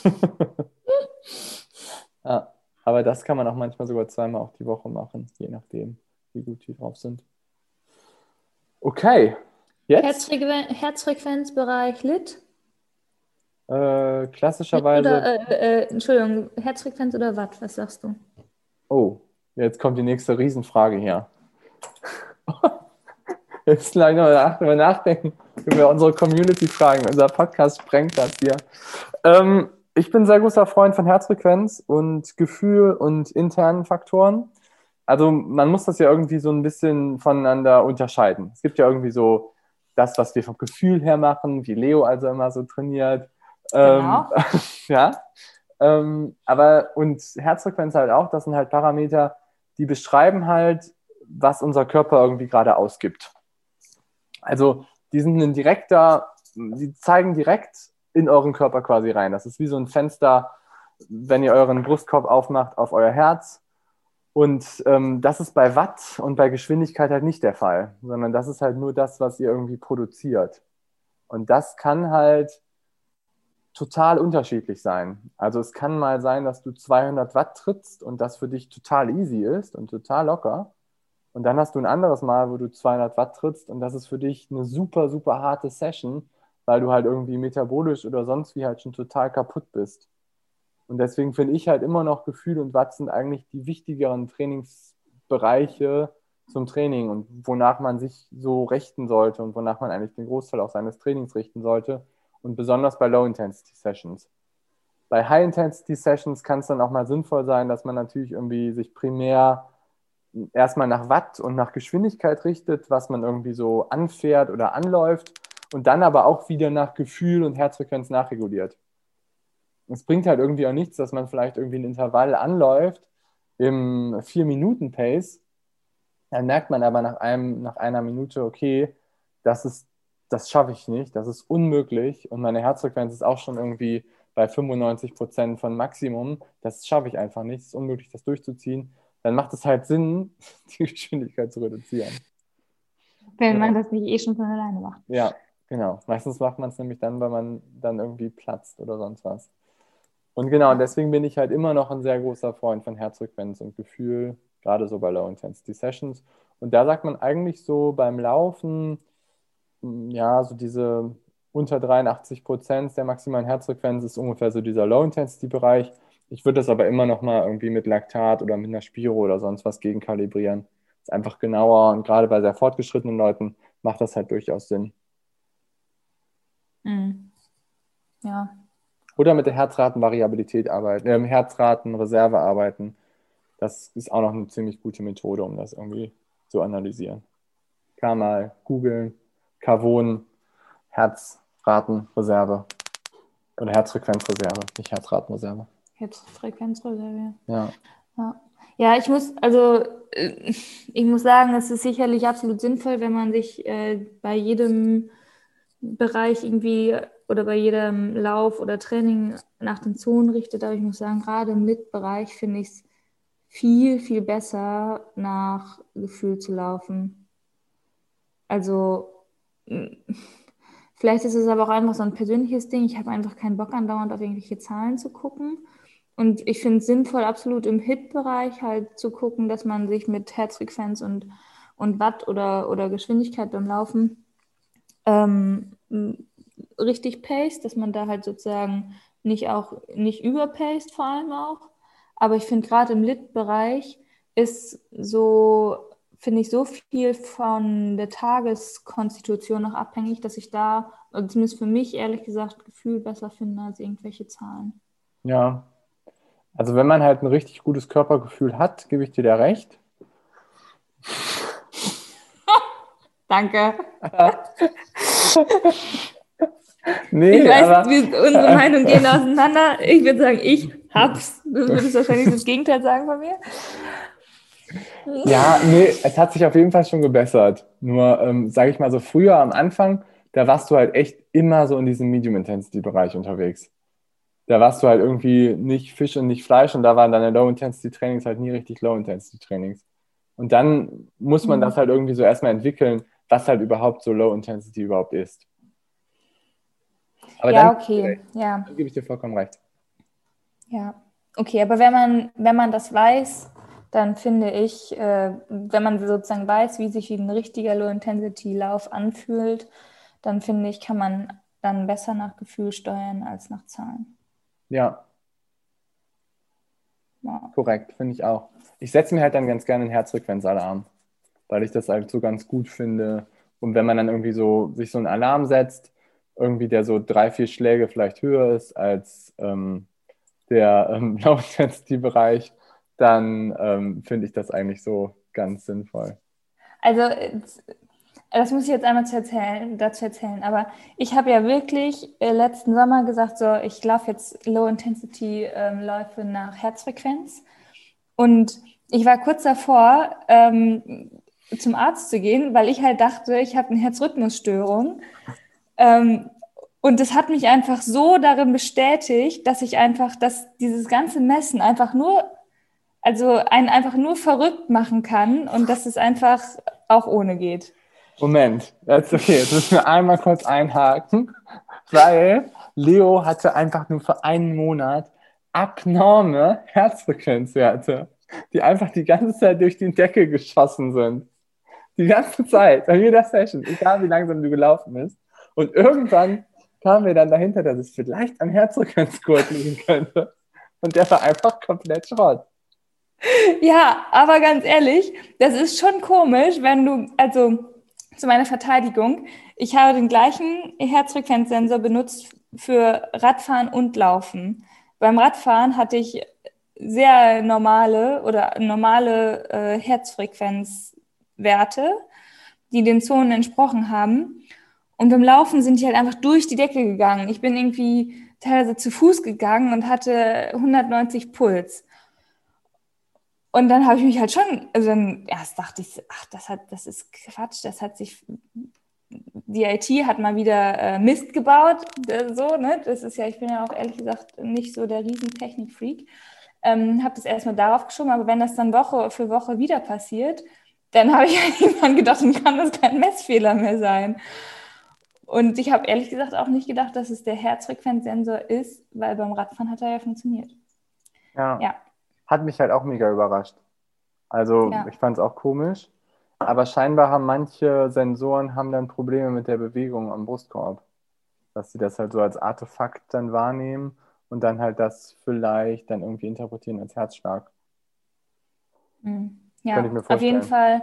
ja. Aber das kann man auch manchmal sogar zweimal auf die Woche machen, je nachdem, wie gut die drauf sind. Okay. Jetzt? Herzfrequen Herzfrequenzbereich Lit? Äh, klassischerweise. Oder, äh, äh, Entschuldigung, Herzfrequenz oder Watt? Was sagst du? Oh, jetzt kommt die nächste Riesenfrage hier. Jetzt gleich noch darüber nachdenken, wenn wir unsere Community fragen. Unser Podcast sprengt das hier. Ähm, ich bin sehr großer Freund von Herzfrequenz und Gefühl und internen Faktoren. Also man muss das ja irgendwie so ein bisschen voneinander unterscheiden. Es gibt ja irgendwie so das, was wir vom Gefühl her machen, wie Leo also immer so trainiert. Genau. Ähm, ja. Ähm, aber und Herzfrequenz halt auch, das sind halt Parameter, die beschreiben halt, was unser Körper irgendwie gerade ausgibt. Also die sind ein direkter, die zeigen direkt in euren Körper quasi rein. Das ist wie so ein Fenster, wenn ihr euren Brustkorb aufmacht, auf euer Herz. Und ähm, das ist bei Watt und bei Geschwindigkeit halt nicht der Fall, sondern das ist halt nur das, was ihr irgendwie produziert. Und das kann halt total unterschiedlich sein. Also es kann mal sein, dass du 200 Watt trittst und das für dich total easy ist und total locker. Und dann hast du ein anderes Mal, wo du 200 Watt trittst und das ist für dich eine super, super harte Session weil du halt irgendwie metabolisch oder sonst wie halt schon total kaputt bist. Und deswegen finde ich halt immer noch Gefühl und Watt sind eigentlich die wichtigeren Trainingsbereiche zum Training und wonach man sich so richten sollte und wonach man eigentlich den Großteil auch seines Trainings richten sollte und besonders bei Low-Intensity-Sessions. Bei High-Intensity-Sessions kann es dann auch mal sinnvoll sein, dass man natürlich irgendwie sich primär erstmal nach Watt und nach Geschwindigkeit richtet, was man irgendwie so anfährt oder anläuft und dann aber auch wieder nach Gefühl und Herzfrequenz nachreguliert. es bringt halt irgendwie auch nichts, dass man vielleicht irgendwie ein Intervall anläuft im 4-Minuten-Pace. Dann merkt man aber nach, einem, nach einer Minute, okay, das, ist, das schaffe ich nicht, das ist unmöglich und meine Herzfrequenz ist auch schon irgendwie bei 95 Prozent von Maximum. Das schaffe ich einfach nicht, es ist unmöglich, das durchzuziehen. Dann macht es halt Sinn, die Geschwindigkeit zu reduzieren. Wenn man das nicht eh schon von alleine macht. Ja, genau. Meistens macht man es nämlich dann, weil man dann irgendwie platzt oder sonst was. Und genau, deswegen bin ich halt immer noch ein sehr großer Freund von Herzfrequenz und Gefühl, gerade so bei Low Intensity Sessions. Und da sagt man eigentlich so beim Laufen, hm, ja, so diese unter 83 Prozent der maximalen Herzfrequenz ist ungefähr so dieser Low Intensity Bereich. Ich würde das aber immer noch mal irgendwie mit Laktat oder mit einer Spiro oder sonst was gegenkalibrieren ist einfach genauer und gerade bei sehr fortgeschrittenen Leuten macht das halt durchaus Sinn. Mhm. Ja. Oder mit der Herzratenvariabilität arbeiten, äh, Herzratenreserve arbeiten. Das ist auch noch eine ziemlich gute Methode, um das irgendwie zu analysieren. Kann mal googeln, Cavon, Herzratenreserve oder Herzfrequenzreserve, nicht Herzratenreserve. Herzfrequenzreserve. Ja. ja. Ja, ich muss, also äh, ich muss sagen, es ist sicherlich absolut sinnvoll, wenn man sich äh, bei jedem Bereich irgendwie oder bei jedem Lauf oder Training nach den Zonen richtet. Aber ich muss sagen, gerade im Lit-Bereich finde ich es viel, viel besser, nach Gefühl zu laufen. Also vielleicht ist es aber auch einfach so ein persönliches Ding. Ich habe einfach keinen Bock andauernd auf irgendwelche Zahlen zu gucken. Und ich finde es sinnvoll, absolut im Hit-Bereich halt zu gucken, dass man sich mit Herzfrequenz und, und Watt oder, oder Geschwindigkeit beim Laufen ähm, richtig paced, dass man da halt sozusagen nicht auch nicht überpaced vor allem auch. Aber ich finde gerade im Lit-Bereich ist so, finde ich, so viel von der Tageskonstitution noch abhängig, dass ich da, zumindest für mich ehrlich gesagt, Gefühl besser finde als irgendwelche Zahlen. Ja, also wenn man halt ein richtig gutes Körpergefühl hat, gebe ich dir da recht. Danke. nee, ich weiß, aber, wir, unsere Meinungen gehen auseinander. Ich würde sagen, ich hab's. Du würdest wahrscheinlich das Gegenteil sagen von mir. Ja, nee, es hat sich auf jeden Fall schon gebessert. Nur, ähm, sage ich mal so, früher am Anfang, da warst du halt echt immer so in diesem Medium-Intensity-Bereich unterwegs da warst du halt irgendwie nicht Fisch und nicht Fleisch und da waren deine Low-Intensity-Trainings halt nie richtig Low-Intensity-Trainings. Und dann muss man mhm. das halt irgendwie so erstmal entwickeln, was halt überhaupt so Low-Intensity überhaupt ist. Aber ja, dann, okay, ja. Dann gebe ich dir vollkommen recht. Ja, okay, aber wenn man, wenn man das weiß, dann finde ich, äh, wenn man sozusagen weiß, wie sich ein richtiger Low-Intensity-Lauf anfühlt, dann finde ich, kann man dann besser nach Gefühl steuern als nach Zahlen. Ja. ja. Korrekt, finde ich auch. Ich setze mir halt dann ganz gerne einen Herzfrequenzalarm, weil ich das halt so ganz gut finde. Und wenn man dann irgendwie so sich so einen Alarm setzt, irgendwie der so drei, vier Schläge vielleicht höher ist als ähm, der ähm, Low-Intensity-Bereich, dann ähm, finde ich das eigentlich so ganz sinnvoll. Also das muss ich jetzt einmal zu erzählen, dazu erzählen, aber ich habe ja wirklich äh, letzten Sommer gesagt, so ich laufe jetzt Low-Intensity-Läufe ähm, nach Herzfrequenz und ich war kurz davor, ähm, zum Arzt zu gehen, weil ich halt dachte, ich habe eine Herzrhythmusstörung. Ähm, und das hat mich einfach so darin bestätigt, dass ich einfach, dass dieses ganze Messen einfach nur, also einen einfach nur verrückt machen kann und dass es einfach auch ohne geht. Moment, jetzt, okay, jetzt müssen wir einmal kurz einhaken, weil Leo hatte einfach nur für einen Monat abnorme Herzfrequenzwerte, die einfach die ganze Zeit durch die Decke geschossen sind. Die ganze Zeit, bei jeder Session, egal wie langsam du gelaufen bist. Und irgendwann kamen wir dann dahinter, dass es vielleicht am Herzfrequenzgurt liegen könnte. Und der war einfach komplett Schrott. Ja, aber ganz ehrlich, das ist schon komisch, wenn du, also zu meiner Verteidigung. Ich habe den gleichen Herzfrequenzsensor benutzt für Radfahren und Laufen. Beim Radfahren hatte ich sehr normale oder normale äh, Herzfrequenzwerte, die den Zonen entsprochen haben. Und beim Laufen sind die halt einfach durch die Decke gegangen. Ich bin irgendwie teilweise zu Fuß gegangen und hatte 190 Puls. Und dann habe ich mich halt schon, also dann erst dachte ich, ach, das hat, das ist Quatsch, das hat sich, die IT hat mal wieder äh, Mist gebaut, äh, so, ne? Das ist ja, ich bin ja auch ehrlich gesagt nicht so der Riesentechnik-Freak. Ähm, habe das erstmal darauf geschoben, aber wenn das dann Woche für Woche wieder passiert, dann habe ich halt irgendwann gedacht, dann kann das kein Messfehler mehr sein. Und ich habe ehrlich gesagt auch nicht gedacht, dass es der Herzfrequenzsensor ist, weil beim Radfahren hat er ja funktioniert. Ja. ja. Hat mich halt auch mega überrascht. Also ja. ich fand es auch komisch. Aber scheinbar haben manche Sensoren haben dann Probleme mit der Bewegung am Brustkorb. Dass sie das halt so als Artefakt dann wahrnehmen und dann halt das vielleicht dann irgendwie interpretieren als Herzschlag. Hm. Ja, auf jeden Fall.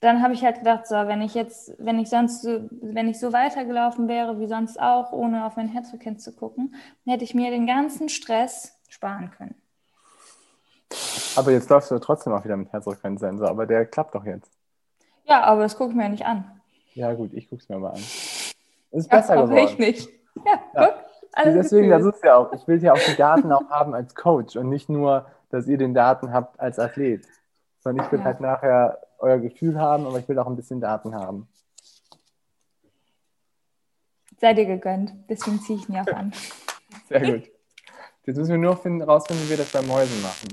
Dann habe ich halt gedacht, so, wenn ich jetzt, wenn ich sonst, so, wenn ich so weitergelaufen wäre wie sonst auch, ohne auf mein Herzfrequenz zu gucken, hätte ich mir den ganzen Stress sparen können. Aber jetzt läufst du trotzdem auch wieder mit Herzfrequenzsensor, aber der klappt doch jetzt. Ja, aber das gucke ich mir ja nicht an. Ja, gut, ich gucke es mir mal an. Es ist ja, besser geworden. ich nicht. Ja, ja. guck. Alles Deswegen, Gefühl. das ist ja auch, ich will ja auch die Daten auch haben als Coach und nicht nur, dass ihr den Daten habt als Athlet. Sondern ich will ja. halt nachher euer Gefühl haben, aber ich will auch ein bisschen Daten haben. Sei dir gegönnt, deswegen ziehe ich ihn auch an. Sehr gut. Jetzt müssen wir nur finden, rausfinden, wie wir das bei Mäusen machen.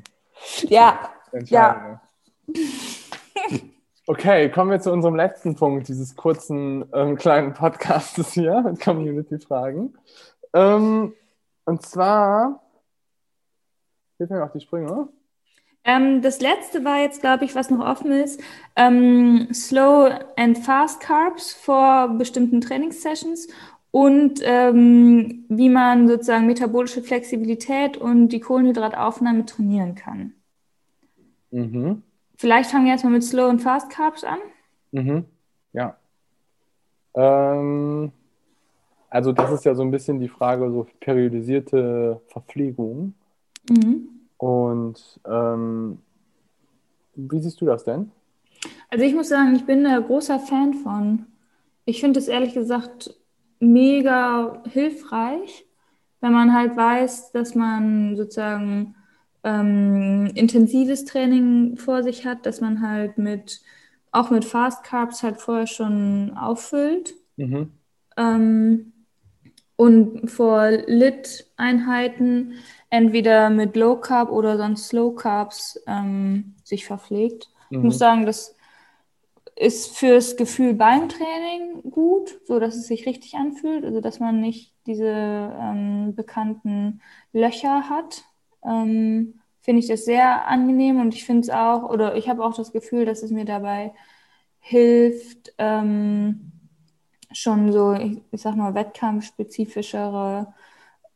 Ja. Ja. Okay, kommen wir zu unserem letzten Punkt dieses kurzen ähm, kleinen Podcastes hier mit Community-Fragen. Ähm, und zwar, hilf mir noch die Sprünge. Ähm, das letzte war jetzt, glaube ich, was noch offen ist, ähm, Slow and Fast Carbs vor bestimmten Trainingssessions und ähm, wie man sozusagen metabolische Flexibilität und die Kohlenhydrataufnahme trainieren kann. Mhm. Vielleicht fangen wir erstmal mit Slow und Fast Carbs an. Mhm. Ja. Ähm, also das ist ja so ein bisschen die Frage, so periodisierte Verpflegung. Mhm. Und ähm, wie siehst du das denn? Also ich muss sagen, ich bin ein großer Fan von. Ich finde es ehrlich gesagt mega hilfreich, wenn man halt weiß, dass man sozusagen ähm, intensives Training vor sich hat, dass man halt mit auch mit Fast Carbs halt vorher schon auffüllt. Mhm. Ähm, und vor Lit-Einheiten entweder mit Low Carb oder sonst Slow Carbs ähm, sich verpflegt. Mhm. Ich muss sagen, das ist fürs Gefühl beim Training gut, so dass es sich richtig anfühlt, also dass man nicht diese ähm, bekannten Löcher hat. Ähm, finde ich das sehr angenehm und ich finde es auch, oder ich habe auch das Gefühl, dass es mir dabei hilft, ähm, schon so, ich, ich sag mal, wettkampfspezifischere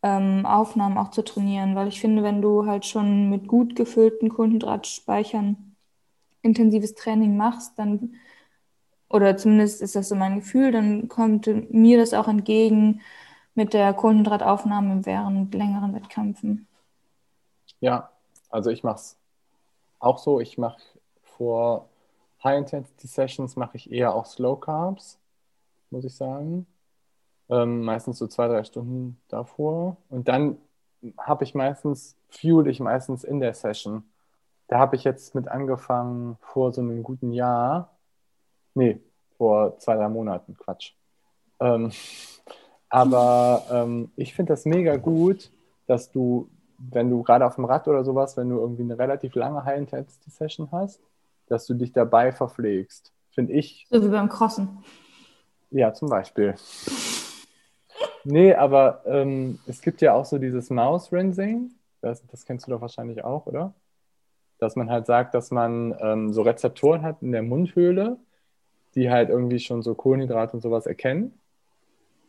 ähm, Aufnahmen auch zu trainieren, weil ich finde, wenn du halt schon mit gut gefüllten Kohlenhydratspeichern intensives Training machst, dann, oder zumindest ist das so mein Gefühl, dann kommt mir das auch entgegen mit der Kohlenhydrataufnahme während längeren Wettkämpfen. Ja, also ich mache es auch so. Ich mache vor High-Intensity-Sessions mache ich eher auch Slow Carbs muss ich sagen. Ähm, meistens so zwei, drei Stunden davor. Und dann habe ich meistens, fuel ich meistens in der Session. Da habe ich jetzt mit angefangen vor so einem guten Jahr. Nee, vor zwei, drei Monaten, Quatsch. Ähm, aber ähm, ich finde das mega gut, dass du, wenn du gerade auf dem Rad oder sowas, wenn du irgendwie eine relativ lange High-Intensity-Session hast, dass du dich dabei verpflegst. Finde ich. So wie beim Crossen. Ja, zum Beispiel. Nee, aber ähm, es gibt ja auch so dieses Mouse-Rinsing. Das, das kennst du doch wahrscheinlich auch, oder? Dass man halt sagt, dass man ähm, so Rezeptoren hat in der Mundhöhle, die halt irgendwie schon so Kohlenhydrate und sowas erkennen.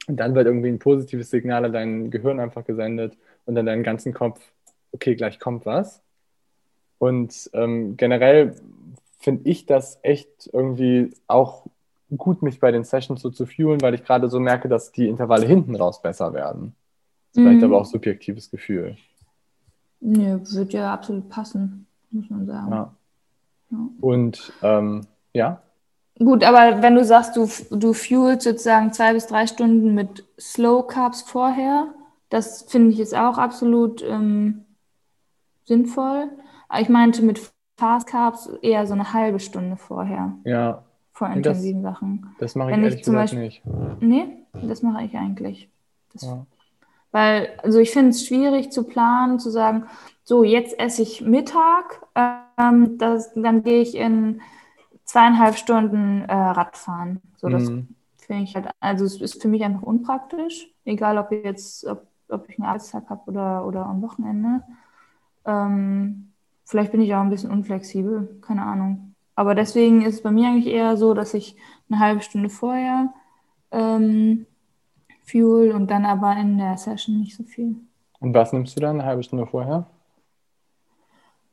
Und dann wird irgendwie ein positives Signal an dein Gehirn einfach gesendet und dann deinen ganzen Kopf, okay, gleich kommt was. Und ähm, generell finde ich das echt irgendwie auch gut, mich bei den Sessions so zu fühlen, weil ich gerade so merke, dass die Intervalle hinten raus besser werden. Das ist mhm. vielleicht aber auch subjektives Gefühl. Nö, wird ja absolut passen, muss man sagen. Ja. ja. Und ähm, ja? Gut, aber wenn du sagst, du, du fuelst sozusagen zwei bis drei Stunden mit Slow Carbs vorher, das finde ich ist auch absolut ähm, sinnvoll. Aber ich meinte mit Fast Carbs eher so eine halbe Stunde vorher. Ja. Vor intensiven das, Sachen. Das mache ich wenn ehrlich ich gesagt Beispiel, nicht. Nee, das mache ich eigentlich. Das, ja. Weil, also ich finde es schwierig zu planen, zu sagen, so, jetzt esse ich Mittag, ähm, das, dann gehe ich in zweieinhalb Stunden äh, Radfahren. So, das mhm. finde ich halt, also es ist für mich einfach unpraktisch, egal ob ich jetzt, ob, ob ich einen Arbeitstag habe oder, oder am Wochenende. Ähm, vielleicht bin ich auch ein bisschen unflexibel, keine Ahnung. Aber deswegen ist es bei mir eigentlich eher so, dass ich eine halbe Stunde vorher ähm, fuel und dann aber in der Session nicht so viel. Und was nimmst du dann eine halbe Stunde vorher?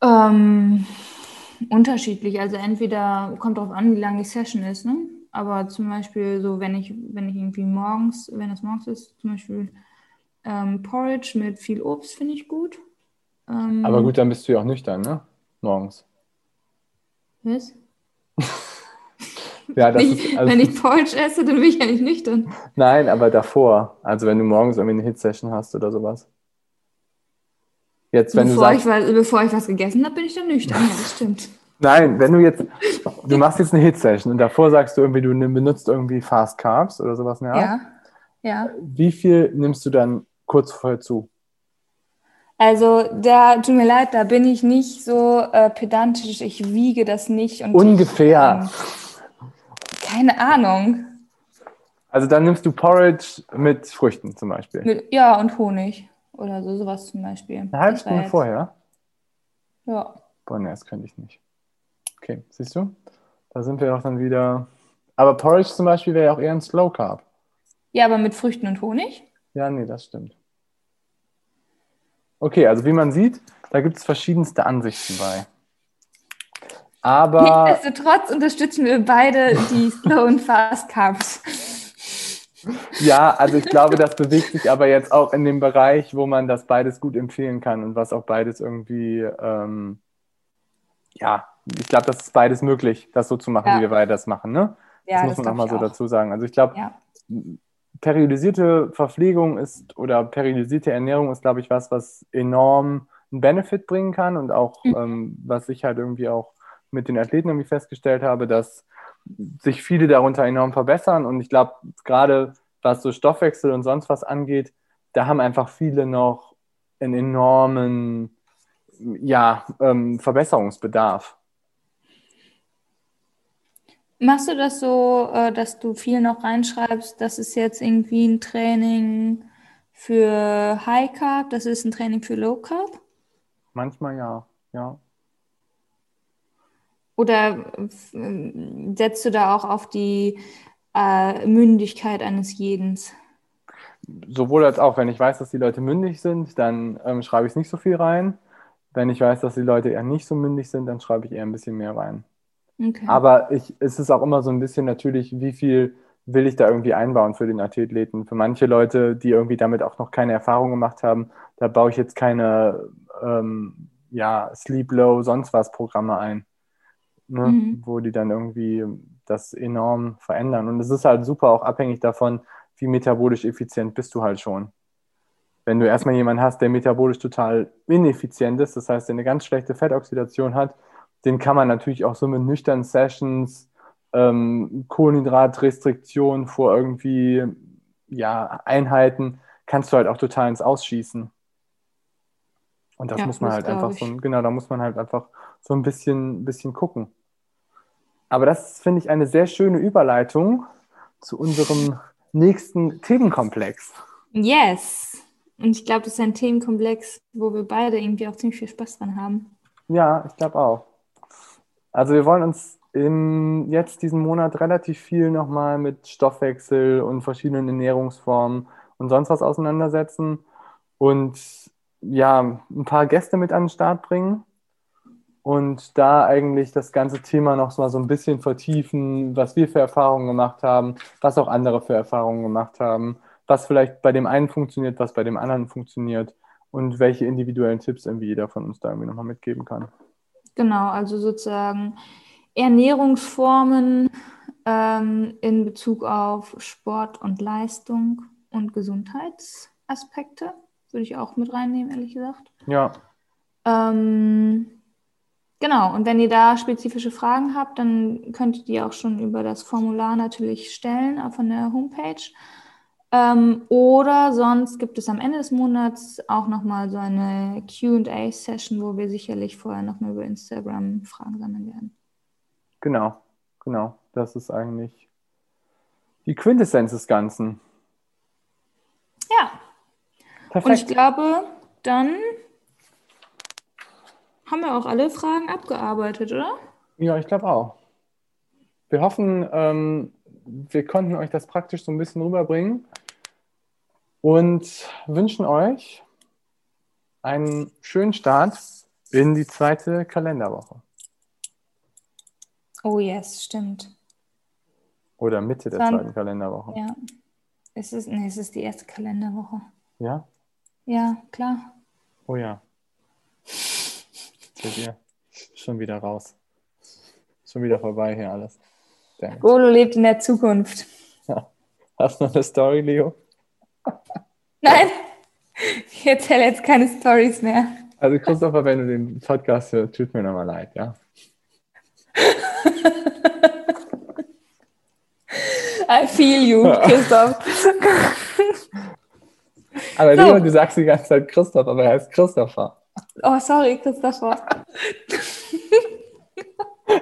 Ähm, unterschiedlich. Also entweder kommt darauf an, wie lang die Session ist, ne? Aber zum Beispiel so, wenn ich, wenn ich irgendwie morgens, wenn es morgens ist, zum Beispiel ähm, Porridge mit viel Obst finde ich gut. Ähm, aber gut, dann bist du ja auch nüchtern, ne? Morgens. Was? ja, das nicht, ist, also, wenn ich Porridge esse, dann bin ich ja nicht nüchtern. Nein, aber davor. Also wenn du morgens irgendwie eine Hit-Session hast oder sowas. Jetzt, wenn bevor, du sagst, ich, bevor ich was gegessen habe, bin ich dann nüchtern. Ja, das stimmt. Nein, wenn du jetzt, du machst jetzt eine Hit-Session und davor sagst du irgendwie, du benutzt irgendwie Fast Carbs oder sowas. Ja. ja. ja. Wie viel nimmst du dann kurz vorher zu? Also, da tut mir leid, da bin ich nicht so äh, pedantisch. Ich wiege das nicht. Ungefähr. Ich, ähm, keine Ahnung. Also, dann nimmst du Porridge mit Früchten zum Beispiel. Mit, ja, und Honig. Oder so, sowas zum Beispiel. Eine halbe Stunde vorher? Ja. Boah, ne, das könnte ich nicht. Okay, siehst du? Da sind wir auch dann wieder. Aber Porridge zum Beispiel wäre ja auch eher ein Slow Carb. Ja, aber mit Früchten und Honig? Ja, nee, das stimmt. Okay, also wie man sieht, da gibt es verschiedenste Ansichten bei. Aber. Nichtsdestotrotz unterstützen wir beide die Slow und Fast Carbs. Ja, also ich glaube, das bewegt sich aber jetzt auch in dem Bereich, wo man das beides gut empfehlen kann und was auch beides irgendwie, ähm, ja, ich glaube, das ist beides möglich, das so zu machen, ja. wie wir beide das machen. Ne? Ja, das muss das man auch mal so dazu sagen. Also ich glaube, ja. Periodisierte Verpflegung ist oder periodisierte Ernährung ist, glaube ich, was, was enorm einen Benefit bringen kann und auch, mhm. ähm, was ich halt irgendwie auch mit den Athleten irgendwie festgestellt habe, dass sich viele darunter enorm verbessern. Und ich glaube, gerade was so Stoffwechsel und sonst was angeht, da haben einfach viele noch einen enormen ja, ähm, Verbesserungsbedarf. Machst du das so, äh, dass du viel noch reinschreibst, das ist jetzt irgendwie ein Training für High Carb, das ist ein Training für Low Carb? Manchmal ja, ja. Oder äh, setzt du da auch auf die äh, Mündigkeit eines jeden? Sowohl als auch. Wenn ich weiß, dass die Leute mündig sind, dann ähm, schreibe ich nicht so viel rein. Wenn ich weiß, dass die Leute eher nicht so mündig sind, dann schreibe ich eher ein bisschen mehr rein. Okay. Aber ich, es ist auch immer so ein bisschen natürlich, wie viel will ich da irgendwie einbauen für den Athleten. Für manche Leute, die irgendwie damit auch noch keine Erfahrung gemacht haben, da baue ich jetzt keine ähm, ja, Sleep Low, sonst was Programme ein ne? mhm. wo die dann irgendwie das enorm verändern. Und es ist halt super auch abhängig davon, wie metabolisch effizient bist du halt schon. Wenn du erstmal jemanden hast, der metabolisch total ineffizient ist, das heißt, der eine ganz schlechte Fettoxidation hat, den kann man natürlich auch so mit nüchternen Sessions, ähm, Kohlenhydratrestriktion vor irgendwie ja, Einheiten, kannst du halt auch total ins Ausschießen. Und das ja, muss man halt einfach ich. so, genau, da muss man halt einfach so ein bisschen, bisschen gucken. Aber das finde ich eine sehr schöne Überleitung zu unserem nächsten Themenkomplex. Yes. Und ich glaube, das ist ein Themenkomplex, wo wir beide irgendwie auch ziemlich viel Spaß dran haben. Ja, ich glaube auch. Also wir wollen uns im, jetzt diesen Monat relativ viel nochmal mit Stoffwechsel und verschiedenen Ernährungsformen und sonst was auseinandersetzen und ja, ein paar Gäste mit an den Start bringen und da eigentlich das ganze Thema noch mal so ein bisschen vertiefen, was wir für Erfahrungen gemacht haben, was auch andere für Erfahrungen gemacht haben, was vielleicht bei dem einen funktioniert, was bei dem anderen funktioniert und welche individuellen Tipps irgendwie jeder von uns da irgendwie nochmal mitgeben kann. Genau, also sozusagen Ernährungsformen ähm, in Bezug auf Sport und Leistung und Gesundheitsaspekte. Würde ich auch mit reinnehmen, ehrlich gesagt. Ja. Ähm, genau, und wenn ihr da spezifische Fragen habt, dann könnt ihr die auch schon über das Formular natürlich stellen auch von der Homepage. Ähm, oder sonst gibt es am Ende des Monats auch nochmal so eine QA-Session, wo wir sicherlich vorher nochmal über Instagram Fragen sammeln werden. Genau, genau. Das ist eigentlich die Quintessenz des Ganzen. Ja. Perfekt. Und ich glaube, dann haben wir auch alle Fragen abgearbeitet, oder? Ja, ich glaube auch. Wir hoffen, ähm, wir konnten euch das praktisch so ein bisschen rüberbringen und wünschen euch einen schönen Start in die zweite Kalenderwoche. Oh yes, stimmt. Oder Mitte der Dann, zweiten Kalenderwoche. Ja. Es ist, nee, es ist die erste Kalenderwoche. Ja? Ja, klar. Oh ja. Seht ihr? Schon wieder raus. Schon wieder vorbei hier alles. Golo lebt in der Zukunft. Ja. Hast du noch eine Story, Leo? Nein, ich erzähle jetzt keine Stories mehr. Also Christopher, wenn du den Podcast hörst, tut mir nochmal leid, ja? I feel you, Christoph. aber so. du sagst die ganze Zeit Christoph, aber er heißt Christopher. Oh, sorry, Christopher.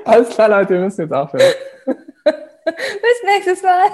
Alles klar, Leute, wir müssen jetzt aufhören. Bis nächstes Mal.